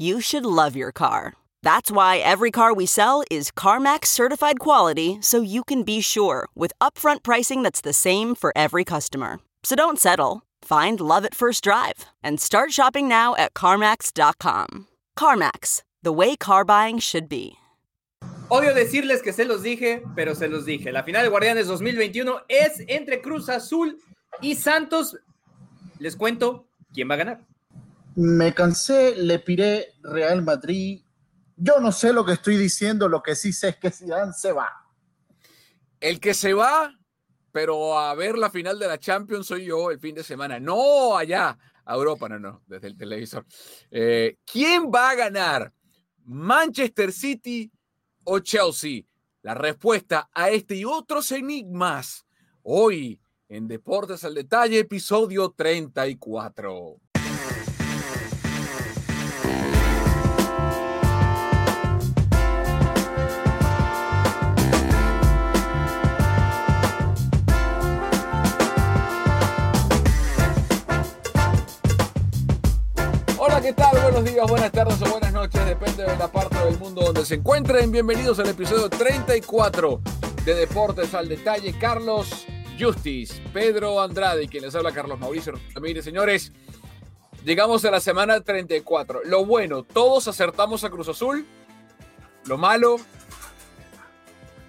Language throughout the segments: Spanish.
You should love your car. That's why every car we sell is CarMax certified quality so you can be sure with upfront pricing that's the same for every customer. So don't settle. Find love at first drive and start shopping now at CarMax.com. CarMax, the way car buying should be. Odio decirles que se los dije, pero se los dije. La final de Guardianes 2021 es entre Cruz Azul y Santos. Les cuento quién va a ganar. Me cansé, le piré Real Madrid. Yo no sé lo que estoy diciendo, lo que sí sé es que Zidane se va. El que se va, pero a ver la final de la Champions soy yo el fin de semana. No allá, a Europa, no, no, desde el televisor. Eh, ¿Quién va a ganar? ¿Manchester City o Chelsea? La respuesta a este y otros enigmas hoy en Deportes al Detalle, episodio 34. ¿Qué tal? Buenos días, buenas tardes o buenas noches, depende de la parte del mundo donde se encuentren. Bienvenidos al episodio 34 de Deportes al Detalle. Carlos Justice, Pedro Andrade quien les habla Carlos Mauricio Ramírez. Señores, llegamos a la semana 34. Lo bueno, todos acertamos a Cruz Azul. Lo malo,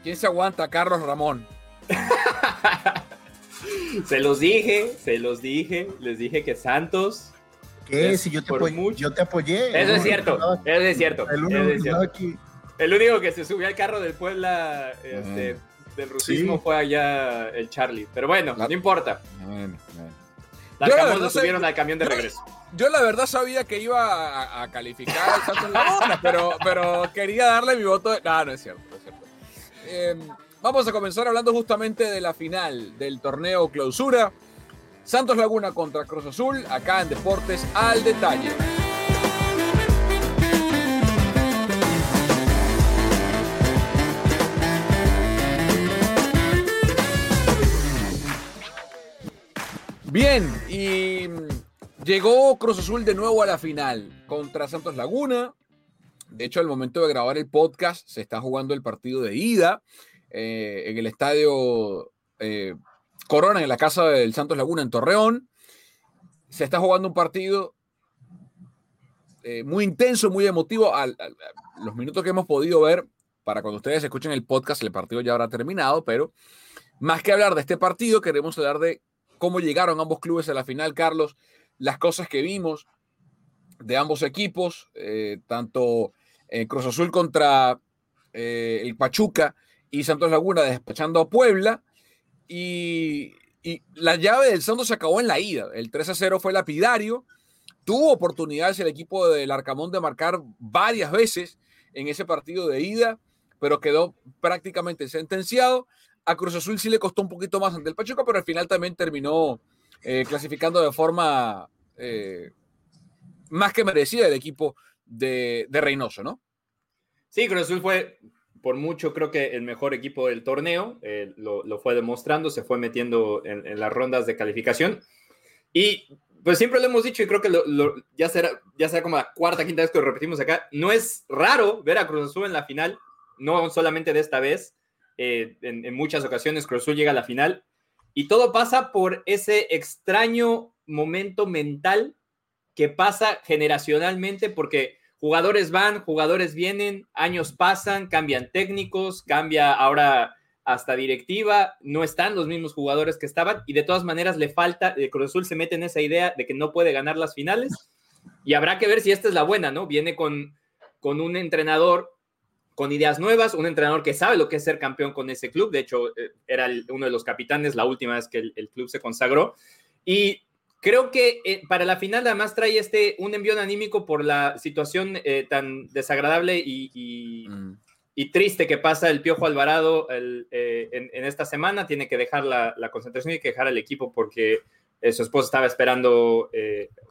¿quién se aguanta? Carlos Ramón. se los dije, se los dije, les dije que Santos. ¿Qué? Si yo te, apoyé, yo te apoyé. Eso es cierto, eso es cierto. El único, es cierto. Aquí. El único que se subió al carro del Puebla este, del rusismo sí. fue allá el Charlie. Pero bueno, no, no importa. Bueno, bueno. Las Yo la lo subieron al camión de yo- regreso. Yo la verdad sabía que iba a, a calificar al Santos Laguna, pero, pero quería darle mi voto. de- No, no es cierto. no es cierto. Eh, vamos a comenzar hablando justamente de la final del torneo clausura. Santos Laguna contra Cruz Azul, acá en Deportes al detalle. Bien, y mm, llegó Cruz Azul de nuevo a la final contra Santos Laguna. De hecho, al momento de grabar el podcast, se está jugando el partido de ida eh, en el estadio eh, Corona, en la casa del Santos Laguna en Torreón. Se está jugando un partido eh, muy intenso, muy emotivo. Los minutos que hemos podido ver, para cuando ustedes escuchen el podcast, el partido ya habrá terminado, pero más que hablar de este partido, queremos hablar de cómo llegaron ambos clubes a la final, Carlos, las cosas que vimos de ambos equipos, eh, tanto eh, Cruz Azul contra eh, el Pachuca y Santos Laguna despachando a Puebla. Y, la llave del Santos se acabó en la ida. El 3 a 0 fue lapidario. Tuvo oportunidades el equipo del Arcamón de marcar varias veces en ese partido de ida, pero quedó prácticamente sentenciado. A Cruz Azul sí le costó un poquito más ante el Pachuca, pero al final también terminó eh, clasificando de forma eh, más que merecida el equipo de, de Reynoso, ¿no? Sí, Cruz Azul fue por mucho creo que el mejor equipo del torneo, eh, lo, fue demostrando, se fue metiendo en, las rondas de calificación. Y pues siempre lo hemos dicho y creo que ya, será, ya será como la cuarta, quinta vez que lo repetimos acá, no es raro ver a Cruz Azul en la final, no solamente de esta vez, eh, en, en, muchas ocasiones Cruz Azul llega a la final y todo pasa por ese extraño momento mental que pasa generacionalmente porque jugadores van, jugadores vienen, años pasan, cambian técnicos, cambia ahora hasta directiva, no están los mismos jugadores que estaban y de todas maneras le falta, el Cruz Azul se mete en esa idea de que no puede ganar las finales y habrá que ver si esta es la buena, ¿no? Viene con, con un entrenador con ideas nuevas, un entrenador que sabe lo que es ser campeón con ese club, de hecho eh, era uno de los capitanes la última vez que el club se consagró y Creo que eh, para la final además trae este un envío anímico por la situación eh, tan desagradable y, mm. y, triste que pasa el Piojo Alvarado eh, en, esta semana. Tiene que dejar la, concentración y que dejar al equipo porque su esposa estaba esperando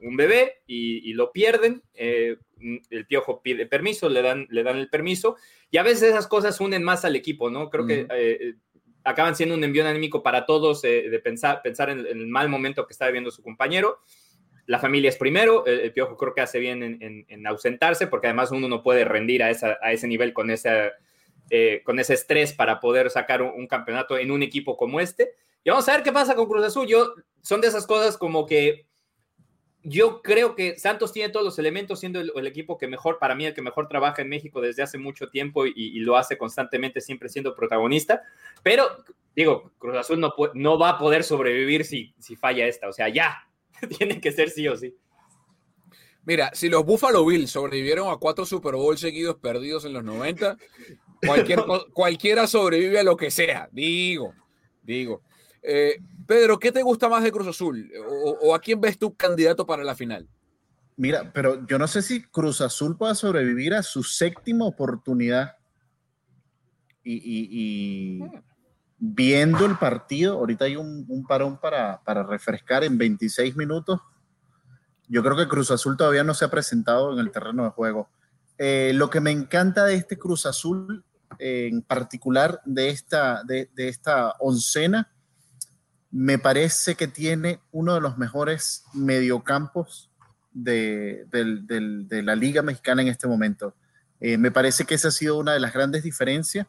un bebé y, lo pierden. el Piojo pide permiso, le dan, le dan el permiso y a veces esas cosas unen más al equipo, ¿no? Creo que acaban siendo un envío anímico para todos eh, de pensar, pensar en, el mal momento que está viviendo su compañero. La familia es primero, el, Piojo creo que hace bien en, ausentarse, porque además uno no puede rendir a, ese nivel con, eh, con ese estrés para poder sacar un, campeonato en un equipo como este. Y vamos a ver qué pasa con Cruz Azul. Yo, son de esas cosas como que yo creo que Santos tiene todos los elementos, siendo el, equipo que mejor, para mí, el que mejor trabaja en México desde hace mucho tiempo y, lo hace constantemente, siempre siendo protagonista. Pero, digo, Cruz Azul no, no va a poder sobrevivir si, si falla esta. O sea, ya, tiene que ser sí o sí. Mira, si los Buffalo Bills sobrevivieron a cuatro Super Bowl seguidos perdidos en los 90, cualquier, cualquiera sobrevive a lo que sea. Digo, digo. Eh, Pedro, ¿qué te gusta más de Cruz Azul? O, a quién ves tu candidato para la final? Mira, pero yo no sé si Cruz Azul pueda sobrevivir a su séptima oportunidad. Y, viendo el partido, ahorita hay un, parón para, refrescar en 26 minutos. Yo creo que Cruz Azul todavía no se ha presentado en el terreno de juego. Eh, lo que me encanta de este Cruz Azul, en particular de esta, de esta oncena, me parece que tiene uno de los mejores mediocampos de, la Liga Mexicana en este momento. Eh, me parece que esa ha sido una de las grandes diferencias,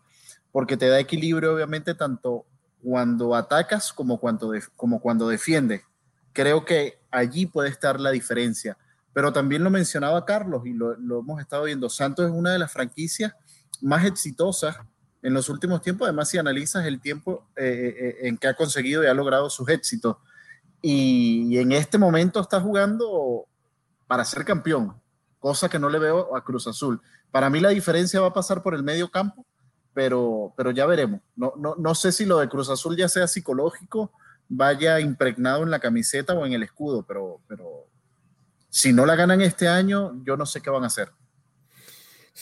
porque te da equilibrio, obviamente, tanto cuando atacas como cuando, cuando defiendes. Creo que allí puede estar la diferencia. Pero también lo mencionaba Carlos y lo hemos estado viendo. Santos es una de las franquicias más exitosas en los últimos tiempos, además si analizas el tiempo eh, eh, eh, en que ha conseguido y ha logrado sus éxitos. Y, en este momento está jugando para ser campeón, cosa que no le veo a Cruz Azul. Para mí la diferencia va a pasar por el medio campo, pero, pero ya veremos. No, no, no sé si lo de Cruz Azul ya sea psicológico, vaya impregnado en la camiseta o en el escudo, pero, pero si no la ganan este año, yo no sé qué van a hacer.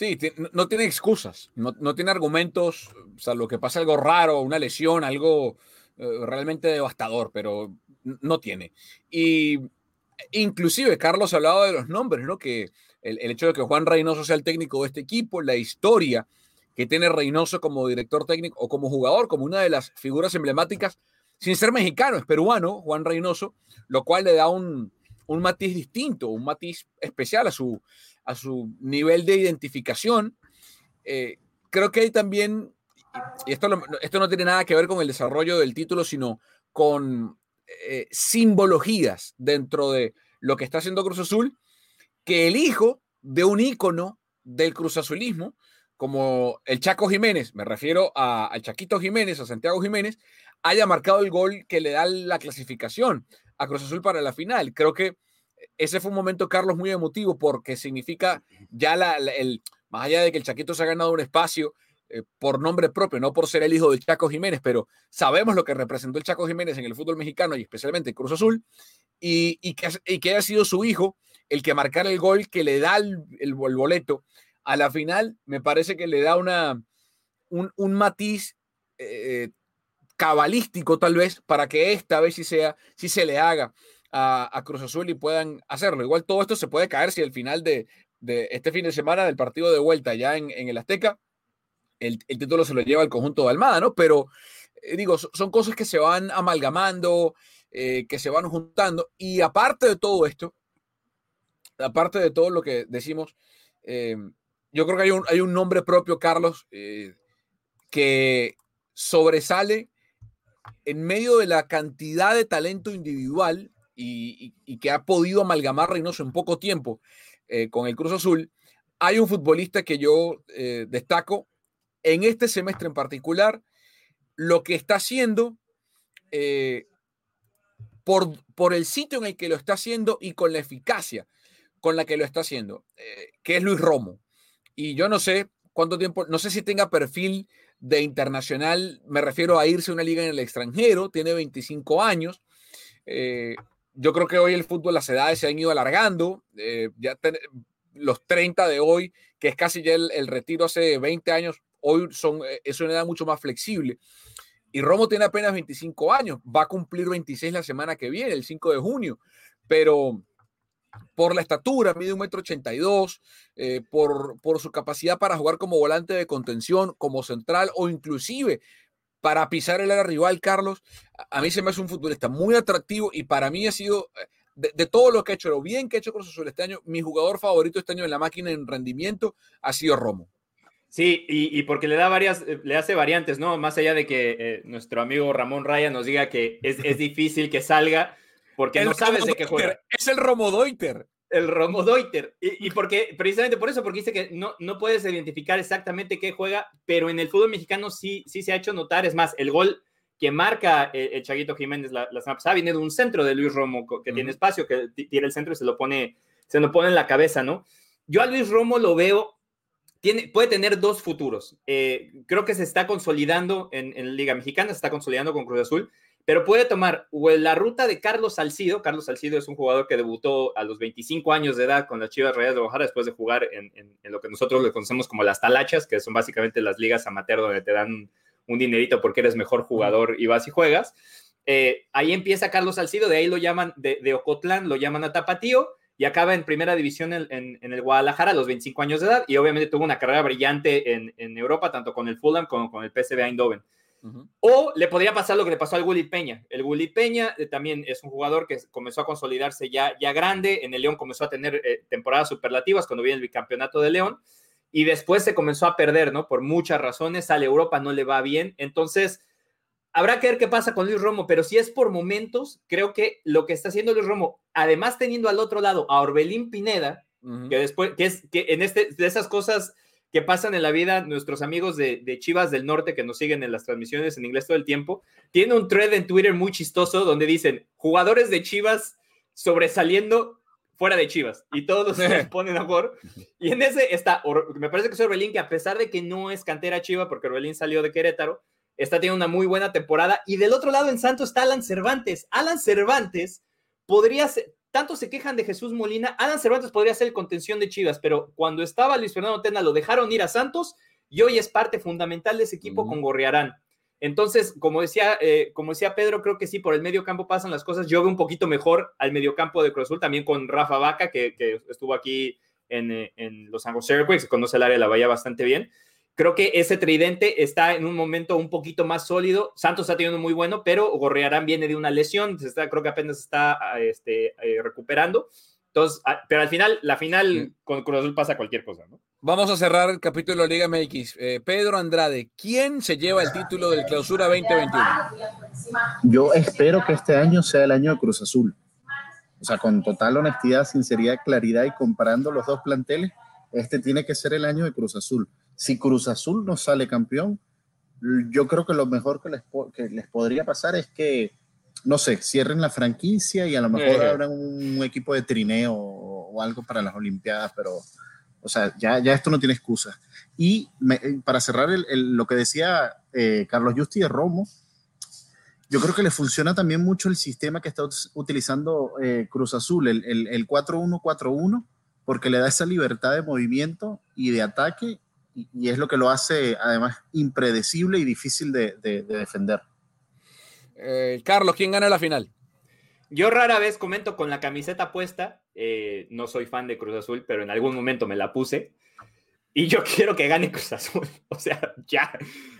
Sí, no tiene excusas, no, tiene argumentos, o sea, lo que pasa algo raro, una lesión, algo eh, realmente devastador, pero no tiene. Y inclusive Carlos hablaba de los nombres, ¿no? Que el, hecho de que Juan Reynoso sea el técnico de este equipo, la historia que tiene Reynoso como director técnico o como jugador, como una de las figuras emblemáticas, sin ser mexicano, es peruano, Juan Reynoso, lo cual le da un, un matiz distinto, un matiz especial a su, a su nivel de identificación. Eh, creo que hay también, y esto, esto no tiene nada que ver con el desarrollo del título, sino con eh, simbologías dentro de lo que está haciendo Cruz Azul, que el hijo de un ícono del Cruz Azulismo, como el Chaco Jiménez, me refiero al Chaquito Jiménez, a Santiago Jiménez, haya marcado el gol que le da la clasificación a Cruz Azul para la final. Creo que ese fue un momento, Carlos, muy emotivo porque significa ya la, el, más allá de que el Chaquito se ha ganado un espacio eh, por nombre propio, no por ser el hijo del Chaco Jiménez, pero sabemos lo que representó el Chaco Jiménez en el fútbol mexicano y especialmente en Cruz Azul, y, y, que, y que haya sido su hijo el que marcara el gol que le da el, el, boleto. A la final, me parece que le da una, un, un matiz eh, cabalístico tal vez para que esta vez sí sea, sí se le haga a, Cruz Azul y puedan hacerlo. Igual todo esto se puede caer si al final de, este fin de semana del partido de vuelta ya en, el Azteca el, título se lo lleva el conjunto de Almada, ¿no? Pero eh, digo, son cosas que se van amalgamando, eh, que se van juntando. Y aparte de todo esto, aparte de todo lo que decimos, eh, yo creo que hay un, hay un nombre propio, Carlos, que sobresale en medio de la cantidad de talento individual y, que ha podido amalgamar Reynoso en poco tiempo con el Cruz Azul. Hay un futbolista que yo destaco en este semestre en particular, lo que está haciendo eh, por, por, el sitio en el que lo está haciendo y con la eficacia con la que lo está haciendo, eh, que es Luis Romo. Y yo no sé cuánto tiempo, no sé si tenga perfil de internacional, me refiero a irse a una liga en el extranjero, tiene 25 años. Eh, yo creo que hoy el fútbol, las edades se han ido alargando, ya los 30 de hoy, que es casi ya el, retiro hace 20 años, hoy son, es una edad mucho más flexible. Y Romo tiene apenas 25 años, va a cumplir 26 la semana que viene, el 5 de junio, pero por la estatura, mide un metro ochenta eh, por, por su capacidad para jugar como volante de contención, como central o inclusive para pisar el área rival, Carlos, a mí se me hace un futbolista muy atractivo y para mí ha sido, eh, de, de, todo lo que ha hecho, lo bien que ha hecho Cruz Azul este año, mi jugador favorito este año en la máquina en rendimiento ha sido Romo. Sí, y, porque le da varias, eh, le hace variantes, ¿no? Más allá de que eh, nuestro amigo Ramón Raya nos diga que es, difícil que salga porque no sabes de qué juega. Es el Romodoiter. El Romodoiter. Y, y, porque, precisamente por eso, porque dice que no, no puedes identificar exactamente qué juega, pero en el fútbol mexicano sí, sí se ha hecho notar. Es más, el gol que marca eh, el, Chaguito Jiménez la, la semana pasada viene de un centro de Luis Romo, que tiene espacio, que tira el centro y se lo pone, se lo pone en la cabeza, ¿no? Yo a Luis Romo lo veo puede tener dos futuros. Eh, creo que se está consolidando en, la Liga Mexicana, se está consolidando con Cruz Azul, pero puede tomar la ruta de Carlos Salcido. Carlos Salcido es un jugador que debutó a los 25 años de edad con las Chivas Reyes de Guadalajara después de jugar en, lo que nosotros le conocemos como las talachas, que son básicamente las ligas amateur donde te dan un dinerito porque eres mejor jugador y vas y juegas. Eh, ahí empieza Carlos Salcido, de ahí lo llaman, de, de Ocotlán, lo llaman a Tapatío y acaba en primera división en, el Guadalajara a los 25 años de edad y obviamente tuvo una carrera brillante en, Europa, tanto con el Fulham como con el PSV Eindhoven. O le podría pasar lo que le pasó al Gullit Peña. El Gullit Peña eh, también es un jugador que comenzó a consolidarse ya, ya grande. En el León comenzó a tener eh, temporadas superlativas cuando viene el bicampeonato de León. Y después se comenzó a perder, ¿no? Por muchas razones. Sale a Europa, no le va bien. Entonces, habrá que ver qué pasa con Luis Romo, pero si es por momentos, creo que lo que está haciendo Luis Romo, además teniendo al otro lado a Orbelín Pineda, que después, que es que en este, de esas cosas que pasan en la vida, nuestros amigos de, Chivas del Norte que nos siguen en las transmisiones en inglés todo el tiempo, tiene un thread en Twitter muy chistoso donde dicen jugadores de Chivas sobresaliendo fuera de Chivas y todos se ponen a jugar. Y en ese está, me parece que es Orbelín, que a pesar de que no es cantera Chiva, porque Orbelín salió de Querétaro, está teniendo una muy buena temporada. Y del otro lado en Santos está Alan Cervantes. Alan Cervantes podría ser, tanto se quejan de Jesús Molina, Alan Cervantes podría ser el contención de Chivas, pero cuando estaba Luis Fernando Tena lo dejaron ir a Santos y hoy es parte fundamental de ese equipo con Gorriarán. Entonces, como decía, eh, como decía Pedro, creo que sí, por el medio campo pasan las cosas. Yo veo un poquito mejor al medio campo de Cruz Azul, también con Rafa Vaca, que, estuvo aquí en, eh, en Los Ángeles Airquakes, conoce el área de la Bahía bastante bien. Creo que ese tridente está en un momento un poquito más sólido. Santos está teniendo muy bueno, pero Gorriarán viene de una lesión, está, creo que apenas está ah, este, eh, recuperando. Entonces, ah, pero al final, la final con Cruz Azul pasa cualquier cosa, ¿no? Vamos a cerrar el capítulo de Liga MX. Eh, Pedro Andrade, ¿quién se lleva el título del Clausura 2021? Yo espero que este año sea el año de Cruz Azul. O sea, con total honestidad, sinceridad, claridad y comparando los dos planteles, este tiene que ser el año de Cruz Azul si Cruz Azul no sale campeón, yo creo que lo mejor que les, que les podría pasar es que, no sé, cierren la franquicia y a lo mejor abran un, equipo de trineo o, algo para las Olimpiadas, pero, o sea, ya, ya esto no tiene excusa. Y para cerrar lo que decía eh, Carlos Justi de Romo, yo creo que le funciona también mucho el sistema que está utilizando eh, Cruz Azul, el, el, el 4-1-4-1, porque le da esa libertad de movimiento y de ataque y, es lo que lo hace además impredecible y difícil de, defender. Eh, Carlos, ¿quién gana la final? Yo rara vez comento con la camiseta puesta, eh, no soy fan de Cruz Azul, pero en algún momento me la puse. y yo quiero que gane Cruz Azul. O sea, ya.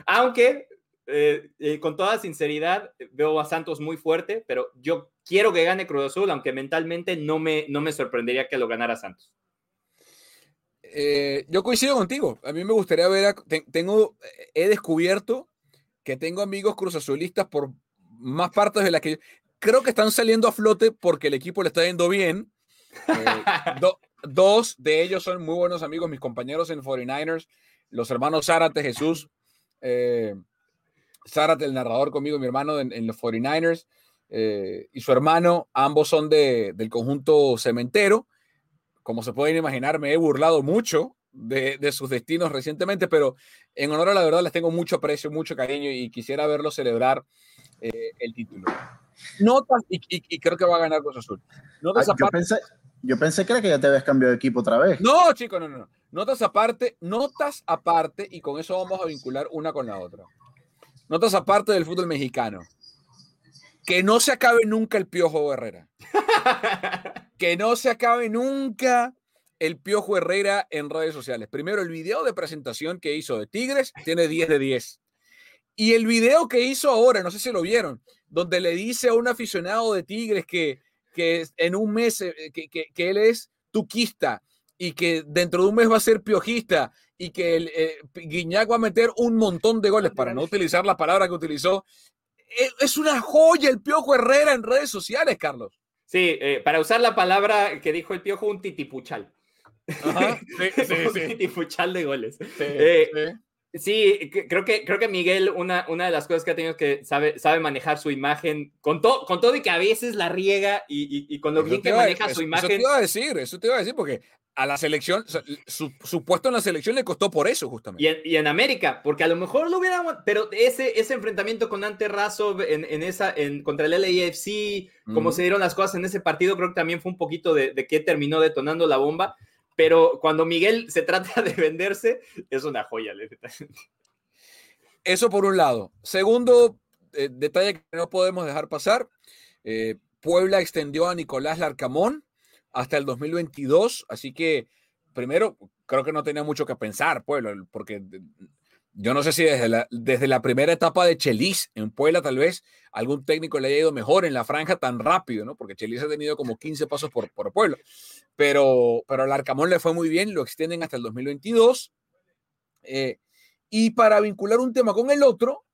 Aunque, eh, eh, con toda sinceridad, veo a Santos muy fuerte, pero yo quiero que gane Cruz Azul, aunque mentalmente no me, no me sorprendería que lo ganara Santos. Eh, yo coincido contigo. A mí me gustaría ver, tengo, he descubierto que tengo amigos Cruz Azulistas por más partes de las que creo que están saliendo a flote porque el equipo le está yendo bien. Dos de ellos son muy buenos amigos, mis compañeros en 49ers, los hermanos Zárate, Jesús. Eh, Zárate, el narrador conmigo, mi hermano en, los 49ers, eh, y su hermano, ambos son de, del conjunto cementero. Como se pueden imaginar, me he burlado mucho de, de, sus destinos recientemente, pero en honor a la verdad les tengo mucho aprecio, mucho cariño y quisiera verlo celebrar eh, el título. Notas, y, y, creo que va a ganar Cruz Azul. Notas ah, aparte, yo pensé que era que ya te habías cambiado de equipo otra vez. No, chico, no, no. Notas aparte, notas aparte, y con eso vamos a vincular una con la otra. Notas aparte del fútbol mexicano. Que no se acabe nunca el Piojo Herrera. que no se acabe nunca el Piojo Herrera en redes sociales. Primero, el video de presentación que hizo de Tigres tiene 10 de 10. Y el video que hizo ahora, no sé si lo vieron, donde le dice a un aficionado de Tigres que, que en un mes, eh, que, que, él es tuquista y que dentro de un mes va a ser piojista y que el, eh, Guiñac va a meter un montón de goles, para no utilizar la palabra que utilizó. Eh, es una joya el Piojo Herrera en redes sociales, Carlos. Sí, para usar la palabra que dijo el Piojo, un titipuchal. Ajá, un titipuchal de goles. Sí, creo que, creo que Miguel, una, una de las cosas que ha tenido es que sabe, sabe manejar su imagen con, todo con todo y que a veces la riega y, y, con lo bien que maneja su imagen. Eso te iba a decir, eso te iba a decir, porque a la selección, su, puesto en la selección le costó por eso, justamente. Y en, y en, América, porque a lo mejor lo hubiera, pero ese, ese enfrentamiento con Ante Razo en, en, esa, en, contra el LAFC, como se dieron las cosas en ese partido, creo que también fue un poquito de, de que terminó detonando la bomba pero cuando Miguel se trata de venderse, es una joya. Eso por un lado. Segundo eh, detalle que no podemos dejar pasar, eh, Puebla extendió a Nicolás Larcamón hasta el 2022, así que primero creo que no tenía mucho que pensar Puebla, porque yo no sé si desde la, desde la primera etapa de Chelis en Puebla tal vez algún técnico le haya ido mejor en la franja tan rápido, ¿no? Porque Chelis ha tenido como 15 pasos por, por Puebla. Pero, pero al Arcamón le fue muy bien, lo extienden hasta el 2022. Eh, y para vincular un tema con el otro,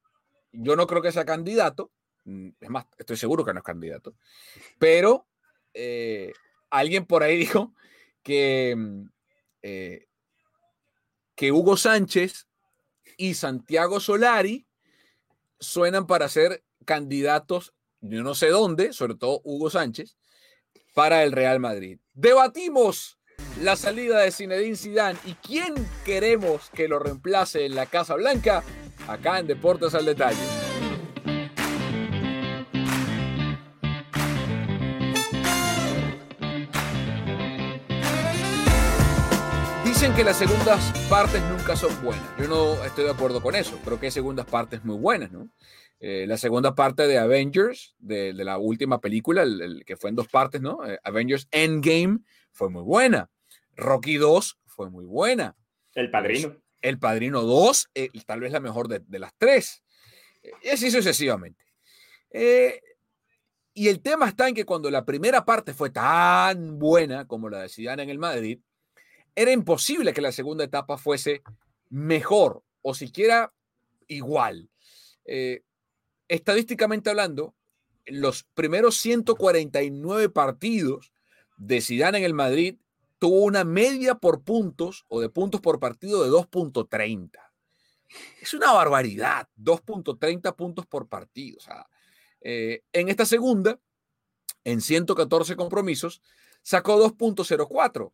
yo no creo que sea candidato, mm, es más, estoy seguro que no es candidato, pero eh, alguien por ahí dijo que, eh, que Hugo Sánchez y Santiago Solari suenan para ser candidatos, yo no sé dónde, sobre todo Hugo Sánchez, para el Real Madrid. Debatimos la salida de Zinedine Zidane y quién queremos que lo reemplace en la Casa Blanca, acá en Deportes al Detalle. Dicen que las segundas partes nunca son buenas. Yo no estoy de acuerdo con eso. Creo que hay segundas partes muy buenas, ¿no? Eh, la segunda parte de Avengers, de, la última película, el, que fue en dos partes, ¿no? Eh, Avengers Endgame fue muy buena. Rocky 2 fue muy buena. El Padrino. El Padrino 2, eh, tal vez la mejor de, de las tres. Y así sucesivamente. y el tema está en que cuando la primera parte fue tan buena como la de Zidane en el Madrid, era imposible que la segunda etapa fuese mejor o siquiera igual. Eh, estadísticamente hablando, los primeros 149 partidos de Zidane en el Madrid tuvo una media por puntos o de puntos por partido de 2.30. Es una barbaridad, 2.30 puntos por partido. Eh, en esta segunda, en 114 compromisos, sacó 2.04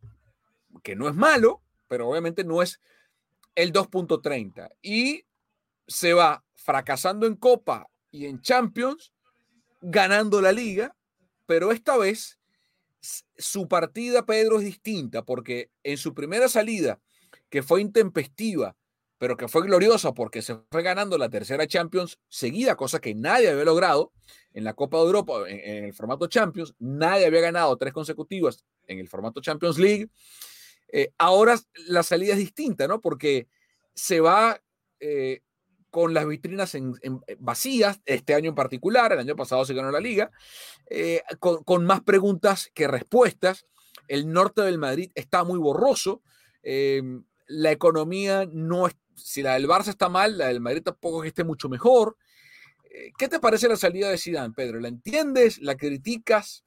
que no es malo, pero obviamente no es el 2.30. Y se va fracasando en Copa y en Champions, ganando la liga, pero esta vez su partida, Pedro, es distinta, porque en su primera salida, que fue intempestiva, pero que fue gloriosa porque se fue ganando la tercera Champions seguida, cosa que nadie había logrado en la Copa de Europa, en, en el formato Champions, nadie había ganado tres consecutivas en el formato Champions League. Eh, ahora la salida es distinta, ¿no? Porque se va eh, con las vitrinas en, vacías, este año en particular, el año pasado se ganó la liga, eh, con, más preguntas que respuestas. El norte del Madrid está muy borroso. la economía no es, si la del Barça está mal, la del Madrid tampoco es que esté mucho mejor. ¿Qué te parece la salida de Zidane, Pedro? ¿La entiendes? ¿La criticas?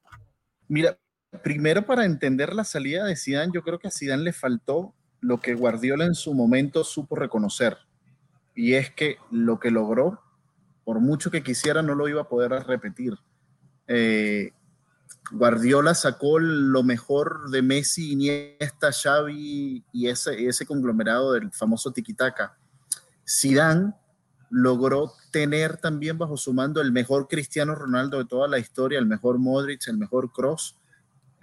Mira, primero para entender la salida de Zidane, yo creo que a Zidane le faltó lo que Guardiola en su momento supo reconocer. Y es que lo que logró, por mucho que quisiera, no lo iba a poder repetir. Eh, Guardiola sacó lo mejor de Messi, Iniesta, Xavi y ese, conglomerado del famoso tiki-taka. Zidane logró tener también bajo su mando el mejor Cristiano Ronaldo de toda la historia, el mejor Modric, el mejor Cross,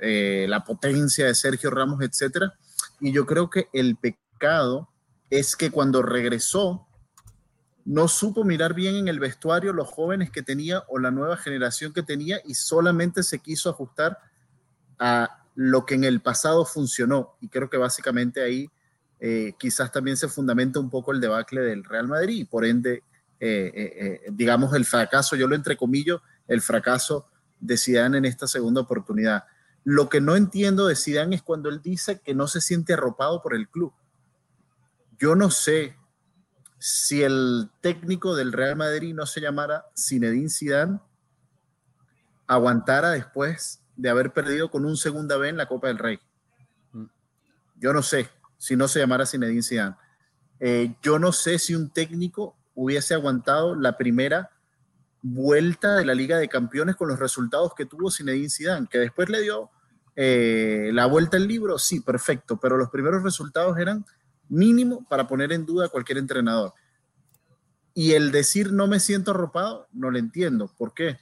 eh, la potencia de Sergio Ramos, etcétera. Y yo creo que el pecado es que cuando regresó, no supo mirar bien en el vestuario los jóvenes que tenía o la nueva generación que tenía y solamente se quiso ajustar a lo que en el pasado funcionó. Y creo que básicamente ahí eh, quizás también se fundamenta un poco el debacle del Real Madrid y por ende, eh, digamos, el fracaso, yo lo entrecomillo, el fracaso de Zidane en esta segunda oportunidad. Lo que no entiendo de Zidane es cuando él dice que no se siente arropado por el club. Yo no sé si el técnico del Real Madrid no se llamara Zinedine Zidane, aguantara después de haber perdido con un segunda vez en la Copa del Rey. Yo no sé si no se llamara Zinedine Zidane. Eh, yo no sé si un técnico hubiese aguantado la primera vuelta de la Liga de Campeones con los resultados que tuvo Zinedine Zidane, que después le dio eh, la vuelta al libro, sí, perfecto, pero los primeros resultados eran mínimo para poner en duda a cualquier entrenador. Y el decir no me siento arropado, no lo entiendo. ¿Por qué?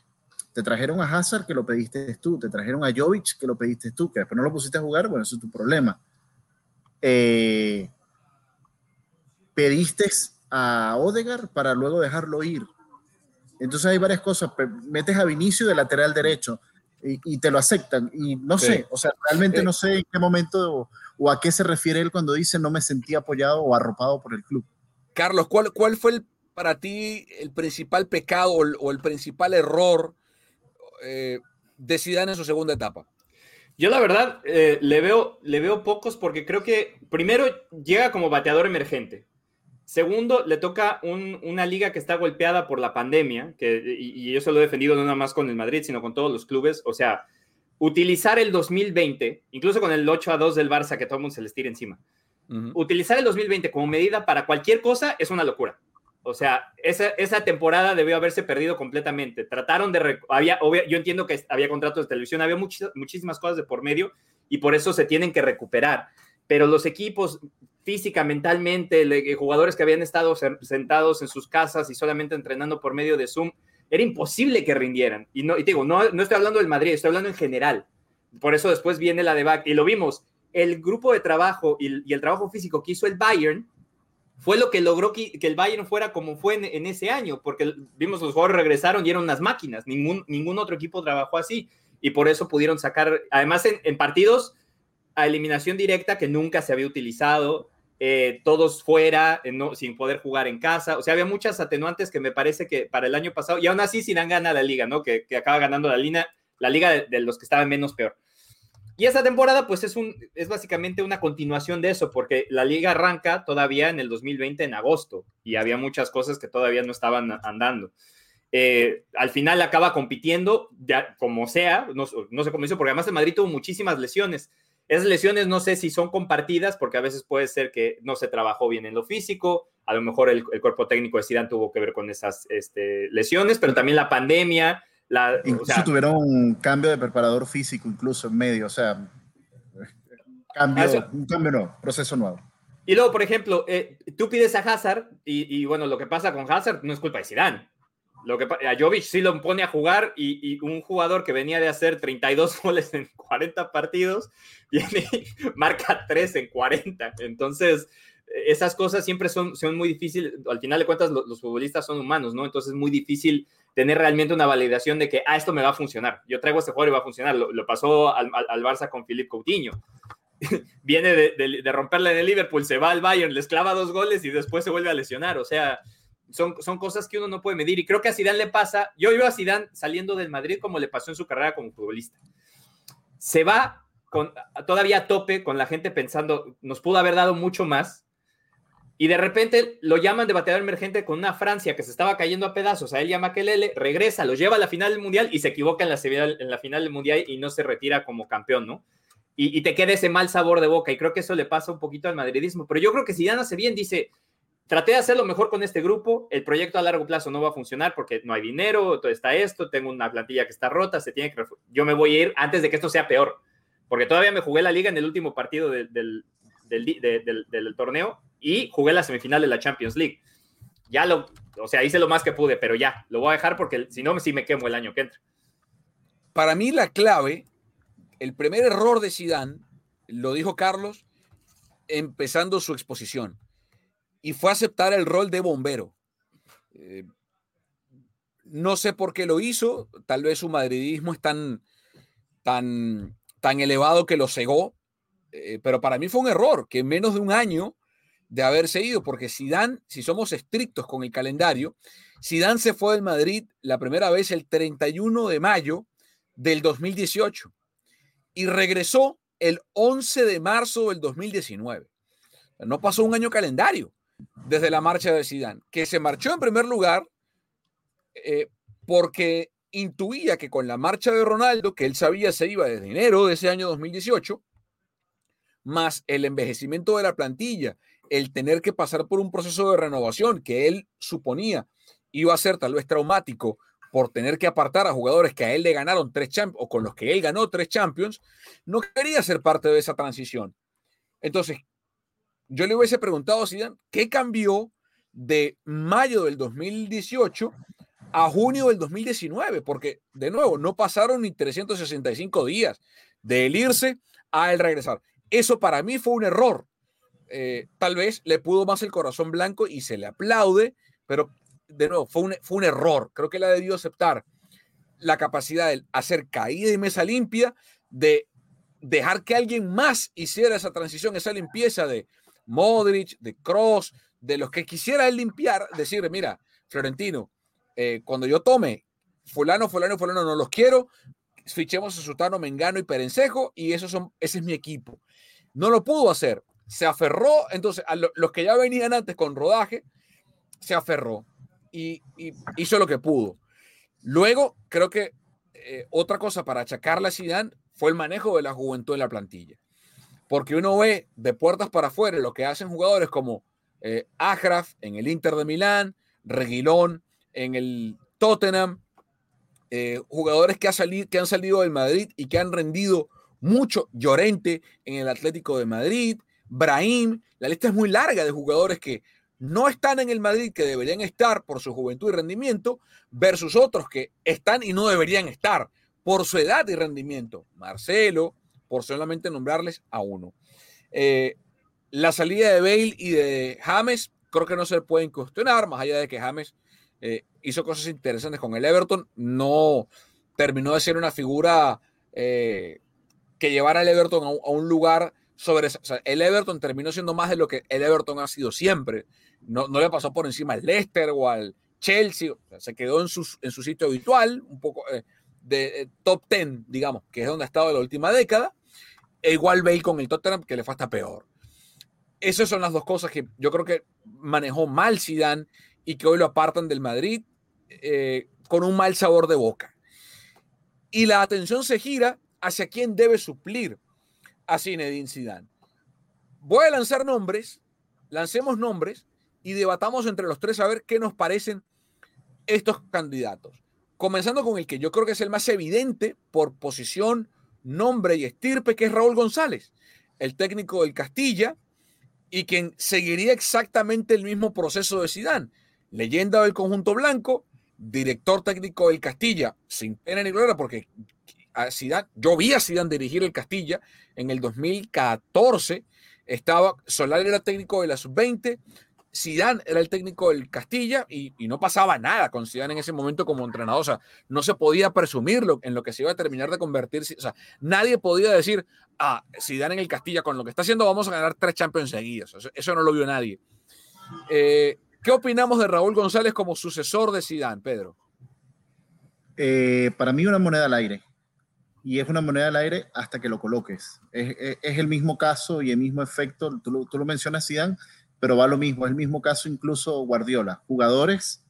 Te trajeron a Hazard que lo pediste tú, te trajeron a Jovic que lo pediste tú, que después no lo pusiste a jugar, bueno, eso es tu problema. Eh, pediste a Odegar para luego dejarlo ir. Entonces hay varias cosas. Metes a Vinicio de lateral derecho y, te lo aceptan. Y no sé, o sea, realmente eh. no sé en qué momento o, a qué se refiere él cuando dice no me sentí apoyado o arropado por el club. Carlos, ¿cuál, cuál fue para ti el principal pecado o el, principal error eh, de Zidane en su segunda etapa? Yo la verdad eh, le, veo, le veo pocos porque creo que primero llega como bateador emergente. Segundo, le toca una liga que está golpeada por la pandemia, que, y, eso lo he defendido no nada más con el Madrid, sino con todos los clubes. O sea, utilizar el 2020, incluso con el 8 a 2 del Barça, que todo el mundo se les tira encima, utilizar el 2020 como medida para cualquier cosa es una locura. O sea, esa, esa temporada debió haberse perdido completamente. Trataron de... Había, yo entiendo que había contratos de televisión, había muchísimas cosas de por medio y por eso se tienen que recuperar. Pero los equipos física, mentalmente, eh, jugadores que habían estado sentados en sus casas y solamente entrenando por medio de Zoom, era imposible que rindieran. Y, no, y digo, no, estoy hablando del Madrid, estoy hablando en general. Por eso después viene la de back. Y lo vimos, el grupo de trabajo y, el trabajo físico que hizo el Bayern fue lo que logró que, el Bayern fuera como fue en, ese año, porque vimos los jugadores regresaron y eran unas máquinas. Ningún, ningún otro equipo trabajó así. Y por eso pudieron sacar, además en partidos a eliminación directa que nunca se había utilizado, eh, todos fuera, no, sin poder jugar en casa. O sea, había muchas atenuantes que me parece que para el año pasado, y aún así dan gana la liga, ¿no? Que, acaba ganando la, línea, la liga de, los que estaban menos peor. Y esta temporada, pues es, un, es básicamente una continuación de eso, porque la liga arranca todavía en el 2020, en agosto, y había muchas cosas que todavía no estaban andando. Eh, al final acaba compitiendo, ya como sea, no, no sé cómo hizo, porque además el Madrid tuvo muchísimas lesiones. Esas lesiones no sé si son compartidas, porque a veces puede ser que no se trabajó bien en lo físico, a lo mejor el, cuerpo técnico de Zidane tuvo que ver con esas este, lesiones, pero también la pandemia. La, incluso tuvieron un cambio de preparador físico, incluso en medio, o sea, cambio, un cambio no, proceso nuevo. Y luego, por ejemplo, eh, tú pides a Hazard, y, y, bueno, lo que pasa con Hazard no es culpa de Zidane. Lo que a Jovic sí lo pone a jugar y, un jugador que venía de hacer 32 goles en 40 partidos viene, marca 3 en 40. Entonces, esas cosas siempre son, son muy difíciles. Al final de cuentas, los, futbolistas son humanos, ¿no? Entonces es muy difícil tener realmente una validación de que, ah, esto me va a funcionar. Yo traigo a este jugador y va a funcionar. Lo, pasó al, al, Barça con Philippe Coutinho. viene de, de, romperla en el Liverpool, se va al Bayern, les clava dos goles y después se vuelve a lesionar. O sea, son, son cosas que uno no puede medir. Y creo que a Zidane le pasa, yo iba a Zidane saliendo del Madrid como le pasó en su carrera como futbolista. Se va con, todavía a tope con la gente pensando, nos pudo haber dado mucho más. Y de repente lo llaman de bateador emergente con una Francia que se estaba cayendo a pedazos. A él llama Kelele, regresa, lo lleva a la final del Mundial y se equivoca en la, en la final del Mundial y no se retira como campeón, ¿no? Y, te queda ese mal sabor de boca. Y creo que eso le pasa un poquito al madridismo. Pero yo creo que si ya hace bien, dice, traté de hacerlo mejor con este grupo, el proyecto a largo plazo no va a funcionar porque no hay dinero, todo está esto, tengo una plantilla que está rota, se tiene que... Yo me voy a ir antes de que esto sea peor, porque todavía me jugué la liga en el último partido del, del, torneo y jugué la semifinal de la Champions League. Ya lo, o sea, hice lo más que pude, pero ya, lo voy a dejar porque si no, sí me quemo el año que entra. Para mí la clave el primer error de Sidán, lo dijo Carlos, empezando su exposición, y fue aceptar el rol de bombero. Eh, no sé por qué lo hizo, tal vez su madridismo es tan, tan, tan elevado que lo cegó, eh, pero para mí fue un error que en menos de un año de haberse ido, porque Sidán, si somos estrictos con el calendario, Sidán se fue del Madrid la primera vez el 31 de mayo del 2018 y regresó el 11 de marzo del 2019. No pasó un año calendario desde la marcha de Zidane, que se marchó en primer lugar eh, porque intuía que con la marcha de Ronaldo, que él sabía se iba desde enero de ese año 2018, más el envejecimiento de la plantilla, el tener que pasar por un proceso de renovación que él suponía iba a ser tal vez traumático por tener que apartar a jugadores que a él le ganaron tres champions o con los que él ganó tres champions, no quería ser parte de esa transición. Entonces, yo le hubiese preguntado a Zidane, ¿qué cambió de mayo del 2018 a junio del 2019? Porque, de nuevo, no pasaron ni 365 días de él irse a él regresar. Eso para mí fue un error. Eh, tal vez le pudo más el corazón blanco y se le aplaude, pero de nuevo, fue un, fue un error. Creo que él ha debido aceptar la capacidad de hacer caída y mesa limpia, de dejar que alguien más hiciera esa transición, esa limpieza de Modric, de Cross, de los que quisiera él limpiar, decir, mira, Florentino, eh, cuando yo tome fulano, fulano, fulano, no los quiero, fichemos a Sutano, Mengano y Perencejo y esos son, ese es mi equipo. No lo pudo hacer, se aferró, entonces a los que ya venían antes con rodaje, se aferró y, hizo lo que pudo. Luego, creo que eh, otra cosa para achacarle a Zidane fue el manejo de la juventud en la plantilla. Porque uno ve de puertas para afuera lo que hacen jugadores como eh, en el Inter de Milán, Reguilón en el Tottenham, eh, jugadores que, que han salido del Madrid y que han rendido mucho, Llorente en el Atlético de Madrid, Brahim, la lista es muy larga de jugadores que no están en el Madrid que deberían estar por su juventud y rendimiento, versus otros que están y no deberían estar por su edad y rendimiento. Marcelo, por solamente nombrarles a uno. Eh, la salida de Bale y de James creo que no se pueden cuestionar, más allá de que James eh, hizo cosas interesantes con el Everton, no terminó de ser una figura eh, que llevara al Everton a, un lugar sobre... el Everton terminó siendo más de lo que el Everton ha sido siempre, no, le pasó por encima al Leicester o al Chelsea, se quedó en su, en su sitio habitual, un poco de top 10, digamos, que es donde ha estado en la última década, e igual Bale con el Tottenham, que le fue hasta peor. Esas son las dos cosas que yo creo que manejó mal Zidane y que hoy lo apartan del Madrid eh, con un mal sabor de boca. Y la atención se gira hacia quién debe suplir a Zinedine Zidane. Voy a lanzar nombres, lancemos nombres y debatamos entre los tres a ver qué nos parecen estos candidatos. Comenzando con el que yo creo que es el más evidente por posición, nombre y estirpe, que es Raúl González, el técnico del Castilla y quien seguiría exactamente el mismo proceso de Sidán. Leyenda del conjunto blanco, director técnico del Castilla, sin pena ni gloria, porque a yo vi a Sidán dirigir el Castilla en el 2014, estaba, Solar era técnico de la sub-20, Zidane era el técnico del Castilla y, no pasaba nada con Zidane en ese momento como entrenador. O sea, no se podía presumirlo en lo que se iba a terminar de convertirse. O sea, nadie podía decir, ah, Zidane en el Castilla con lo que está haciendo vamos a ganar tres Champions seguidos. Eso, no lo vio nadie. Eh, ¿Qué opinamos de Raúl González como sucesor de Zidane, Pedro? Eh, para mí una moneda al aire. Y es una moneda al aire hasta que lo coloques. Es, el mismo caso y el mismo efecto. Tú lo, tú lo mencionas, Zidane pero va lo mismo, es el mismo caso incluso Guardiola, jugadores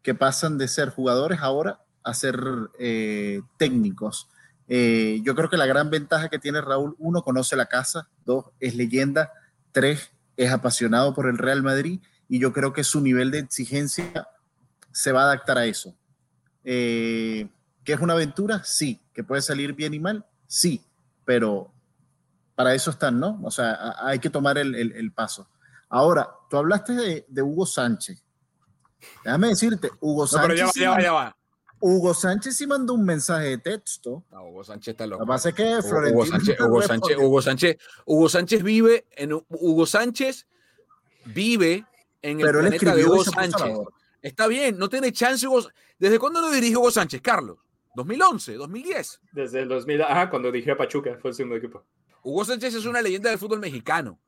que pasan de ser jugadores ahora a ser eh, técnicos. Eh, yo creo que la gran ventaja que tiene Raúl, uno, conoce la casa, dos, es leyenda, tres, es apasionado por el Real Madrid y yo creo que su nivel de exigencia se va a adaptar a eso. Eh, ¿Que es una aventura? Sí. ¿Que puede salir bien y mal? Sí. Pero para eso están, ¿no? O sea, hay que tomar el paso. Ahora, tú hablaste de, Hugo Sánchez. Déjame decirte, Hugo Sánchez. Hugo Sánchez sí mandó un mensaje de texto. Hugo Sánchez está loco. Lo que pasa es que Hugo Sánchez, Hugo Sánchez, Hugo Sánchez, Hugo Sánchez vive en Hugo Sánchez vive en el planeta de Hugo Sánchez. Está bien, no tiene chance Hugo. ¿Desde cuándo lo dirige Hugo Sánchez, Carlos? 2011, 2010. Desde el 2000, ajá, cuando dirigió a Pachuca, fue el segundo equipo. Hugo Sánchez es una leyenda del fútbol mexicano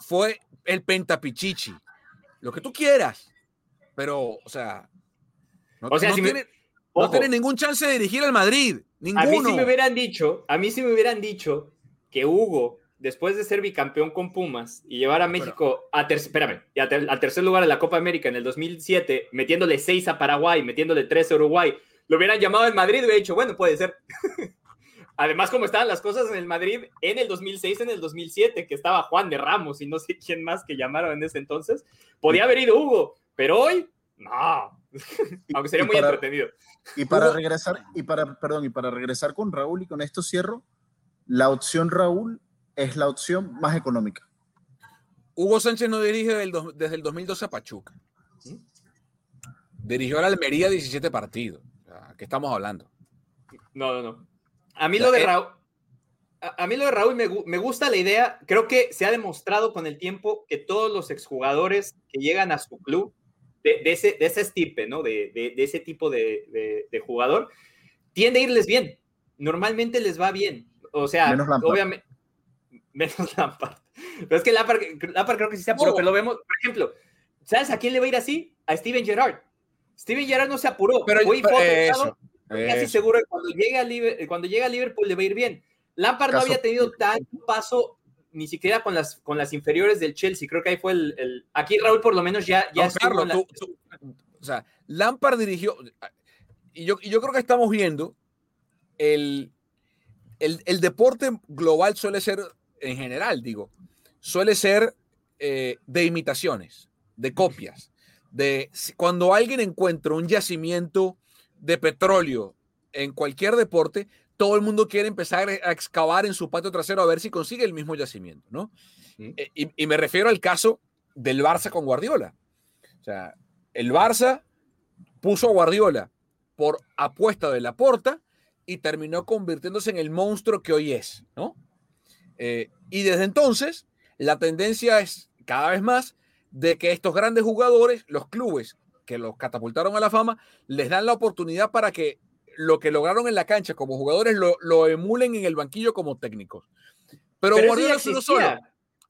fue el pentapichichi. Lo que tú quieras. Pero, o sea, no, tiene, ningún chance de dirigir al Madrid. Ninguno. A mí si me hubieran dicho, a mí si me hubieran dicho que Hugo, después de ser bicampeón con Pumas y llevar a México a, espérame, a, tercer lugar en la Copa América en el 2007, metiéndole seis a Paraguay, metiéndole tres a Uruguay, lo hubieran llamado en Madrid y hubiera dicho, bueno, puede ser. Además, como estaban las cosas en el Madrid en el 2006, en el 2007, que estaba Juan de Ramos y no sé quién más que llamaron en ese entonces, podía haber ido Hugo, pero hoy, no. Aunque sería muy entretenido. Y para regresar, y para, perdón, y para regresar con Raúl y con esto cierro, la opción Raúl es la opción más económica. Hugo Sánchez no dirige desde el 2012 a Pachuca. Dirigió a la Almería 17 partidos. ¿Qué estamos hablando? No, no, no. A mí lo de Raúl, a, mí lo de Raúl me, gusta la idea. Creo que se ha demostrado con el tiempo que todos los exjugadores que llegan a su club, de, ese, de ese tipo, ¿no? De, ese tipo de, jugador, tiende a irles bien. Normalmente les va bien. O sea, obviamente. Menos Lampard. Pero es que Lampard, creo que sí se apuró, pero lo vemos. Por ejemplo, ¿sabes a quién le va a ir así? A Steven Gerrard. Steven Gerrard no se apuró. Pero, casi seguro que cuando llegue, a Liverpool, cuando llegue a Liverpool le va a ir bien. Lampard no había tenido tanto paso ni siquiera con las, con las inferiores del Chelsea. Creo que ahí fue el. Aquí Raúl, por lo menos, ya. ya o sea, Lampard dirigió. Y yo, y yo creo que estamos viendo el, el, el, deporte global suele ser, en general, digo, suele ser eh, de imitaciones, de copias. De cuando alguien encuentra un yacimiento de petróleo en cualquier deporte, todo el mundo quiere empezar a excavar en su patio trasero a ver si consigue el mismo yacimiento, ¿no? Eh, y, me refiero al caso del Barça con Guardiola. O sea, el Barça puso a Guardiola por apuesta de la porta y terminó convirtiéndose en el monstruo que hoy es, ¿no? Eh, y desde entonces, la tendencia es cada vez más de que estos grandes jugadores, los clubes que los catapultaron a la fama, les dan la oportunidad para que lo que lograron en la cancha como jugadores lo, emulen en el banquillo como técnicos. Pero, Guardiola sí existía.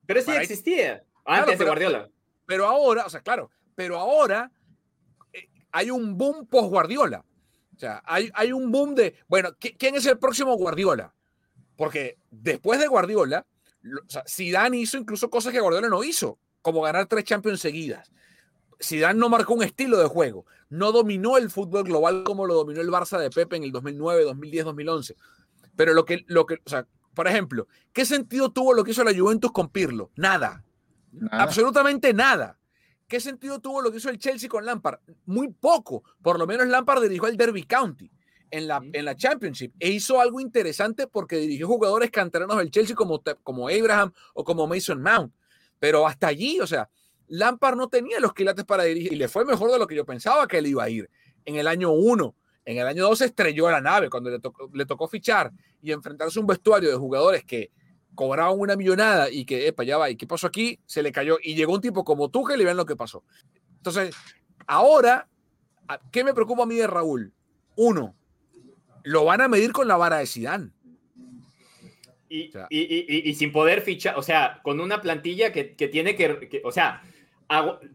Pero sí existía antes de Guardiola. Pero ahora, o sea, claro, pero ahora eh, hay un boom post Guardiola. O sea, hay, hay un boom de, bueno, ¿quién es el próximo Guardiola? Porque después de Guardiola, o sea, Zidane hizo incluso cosas que Guardiola no hizo, como ganar tres Champions seguidas. Zidane no marcó un estilo de juego, no dominó el fútbol global como lo dominó el Barça de Pepe en el 2009, 2010, 2011. Pero lo que, lo que, o sea, por ejemplo, ¿qué sentido tuvo lo que hizo la Juventus con Pirlo? Nada. Absolutamente nada. ¿Qué sentido tuvo lo que hizo el Chelsea con Lampard? Muy poco. Por lo menos Lampard dirigió el Derby County en la, en la Championship e hizo algo interesante porque dirigió jugadores canteranos del Chelsea como, como Abraham o como Mason Mount. Pero hasta allí, o sea, Lampard no tenía los quilates para dirigir y le fue mejor de lo que yo pensaba que él iba a ir. En el año 1, en el año 2 estrelló a la nave cuando le tocó, le tocó fichar y enfrentarse a un vestuario de jugadores que cobraban una millonada y que, epa, ya va, ¿y qué pasó aquí? Se le cayó y llegó un tipo como tú que le vean lo que pasó. Entonces, ahora, ¿qué me preocupa a mí de Raúl? Uno, lo van a medir con la vara de Sidán. Y, y, sin poder fichar, o sea, con una plantilla que, tiene que, o sea,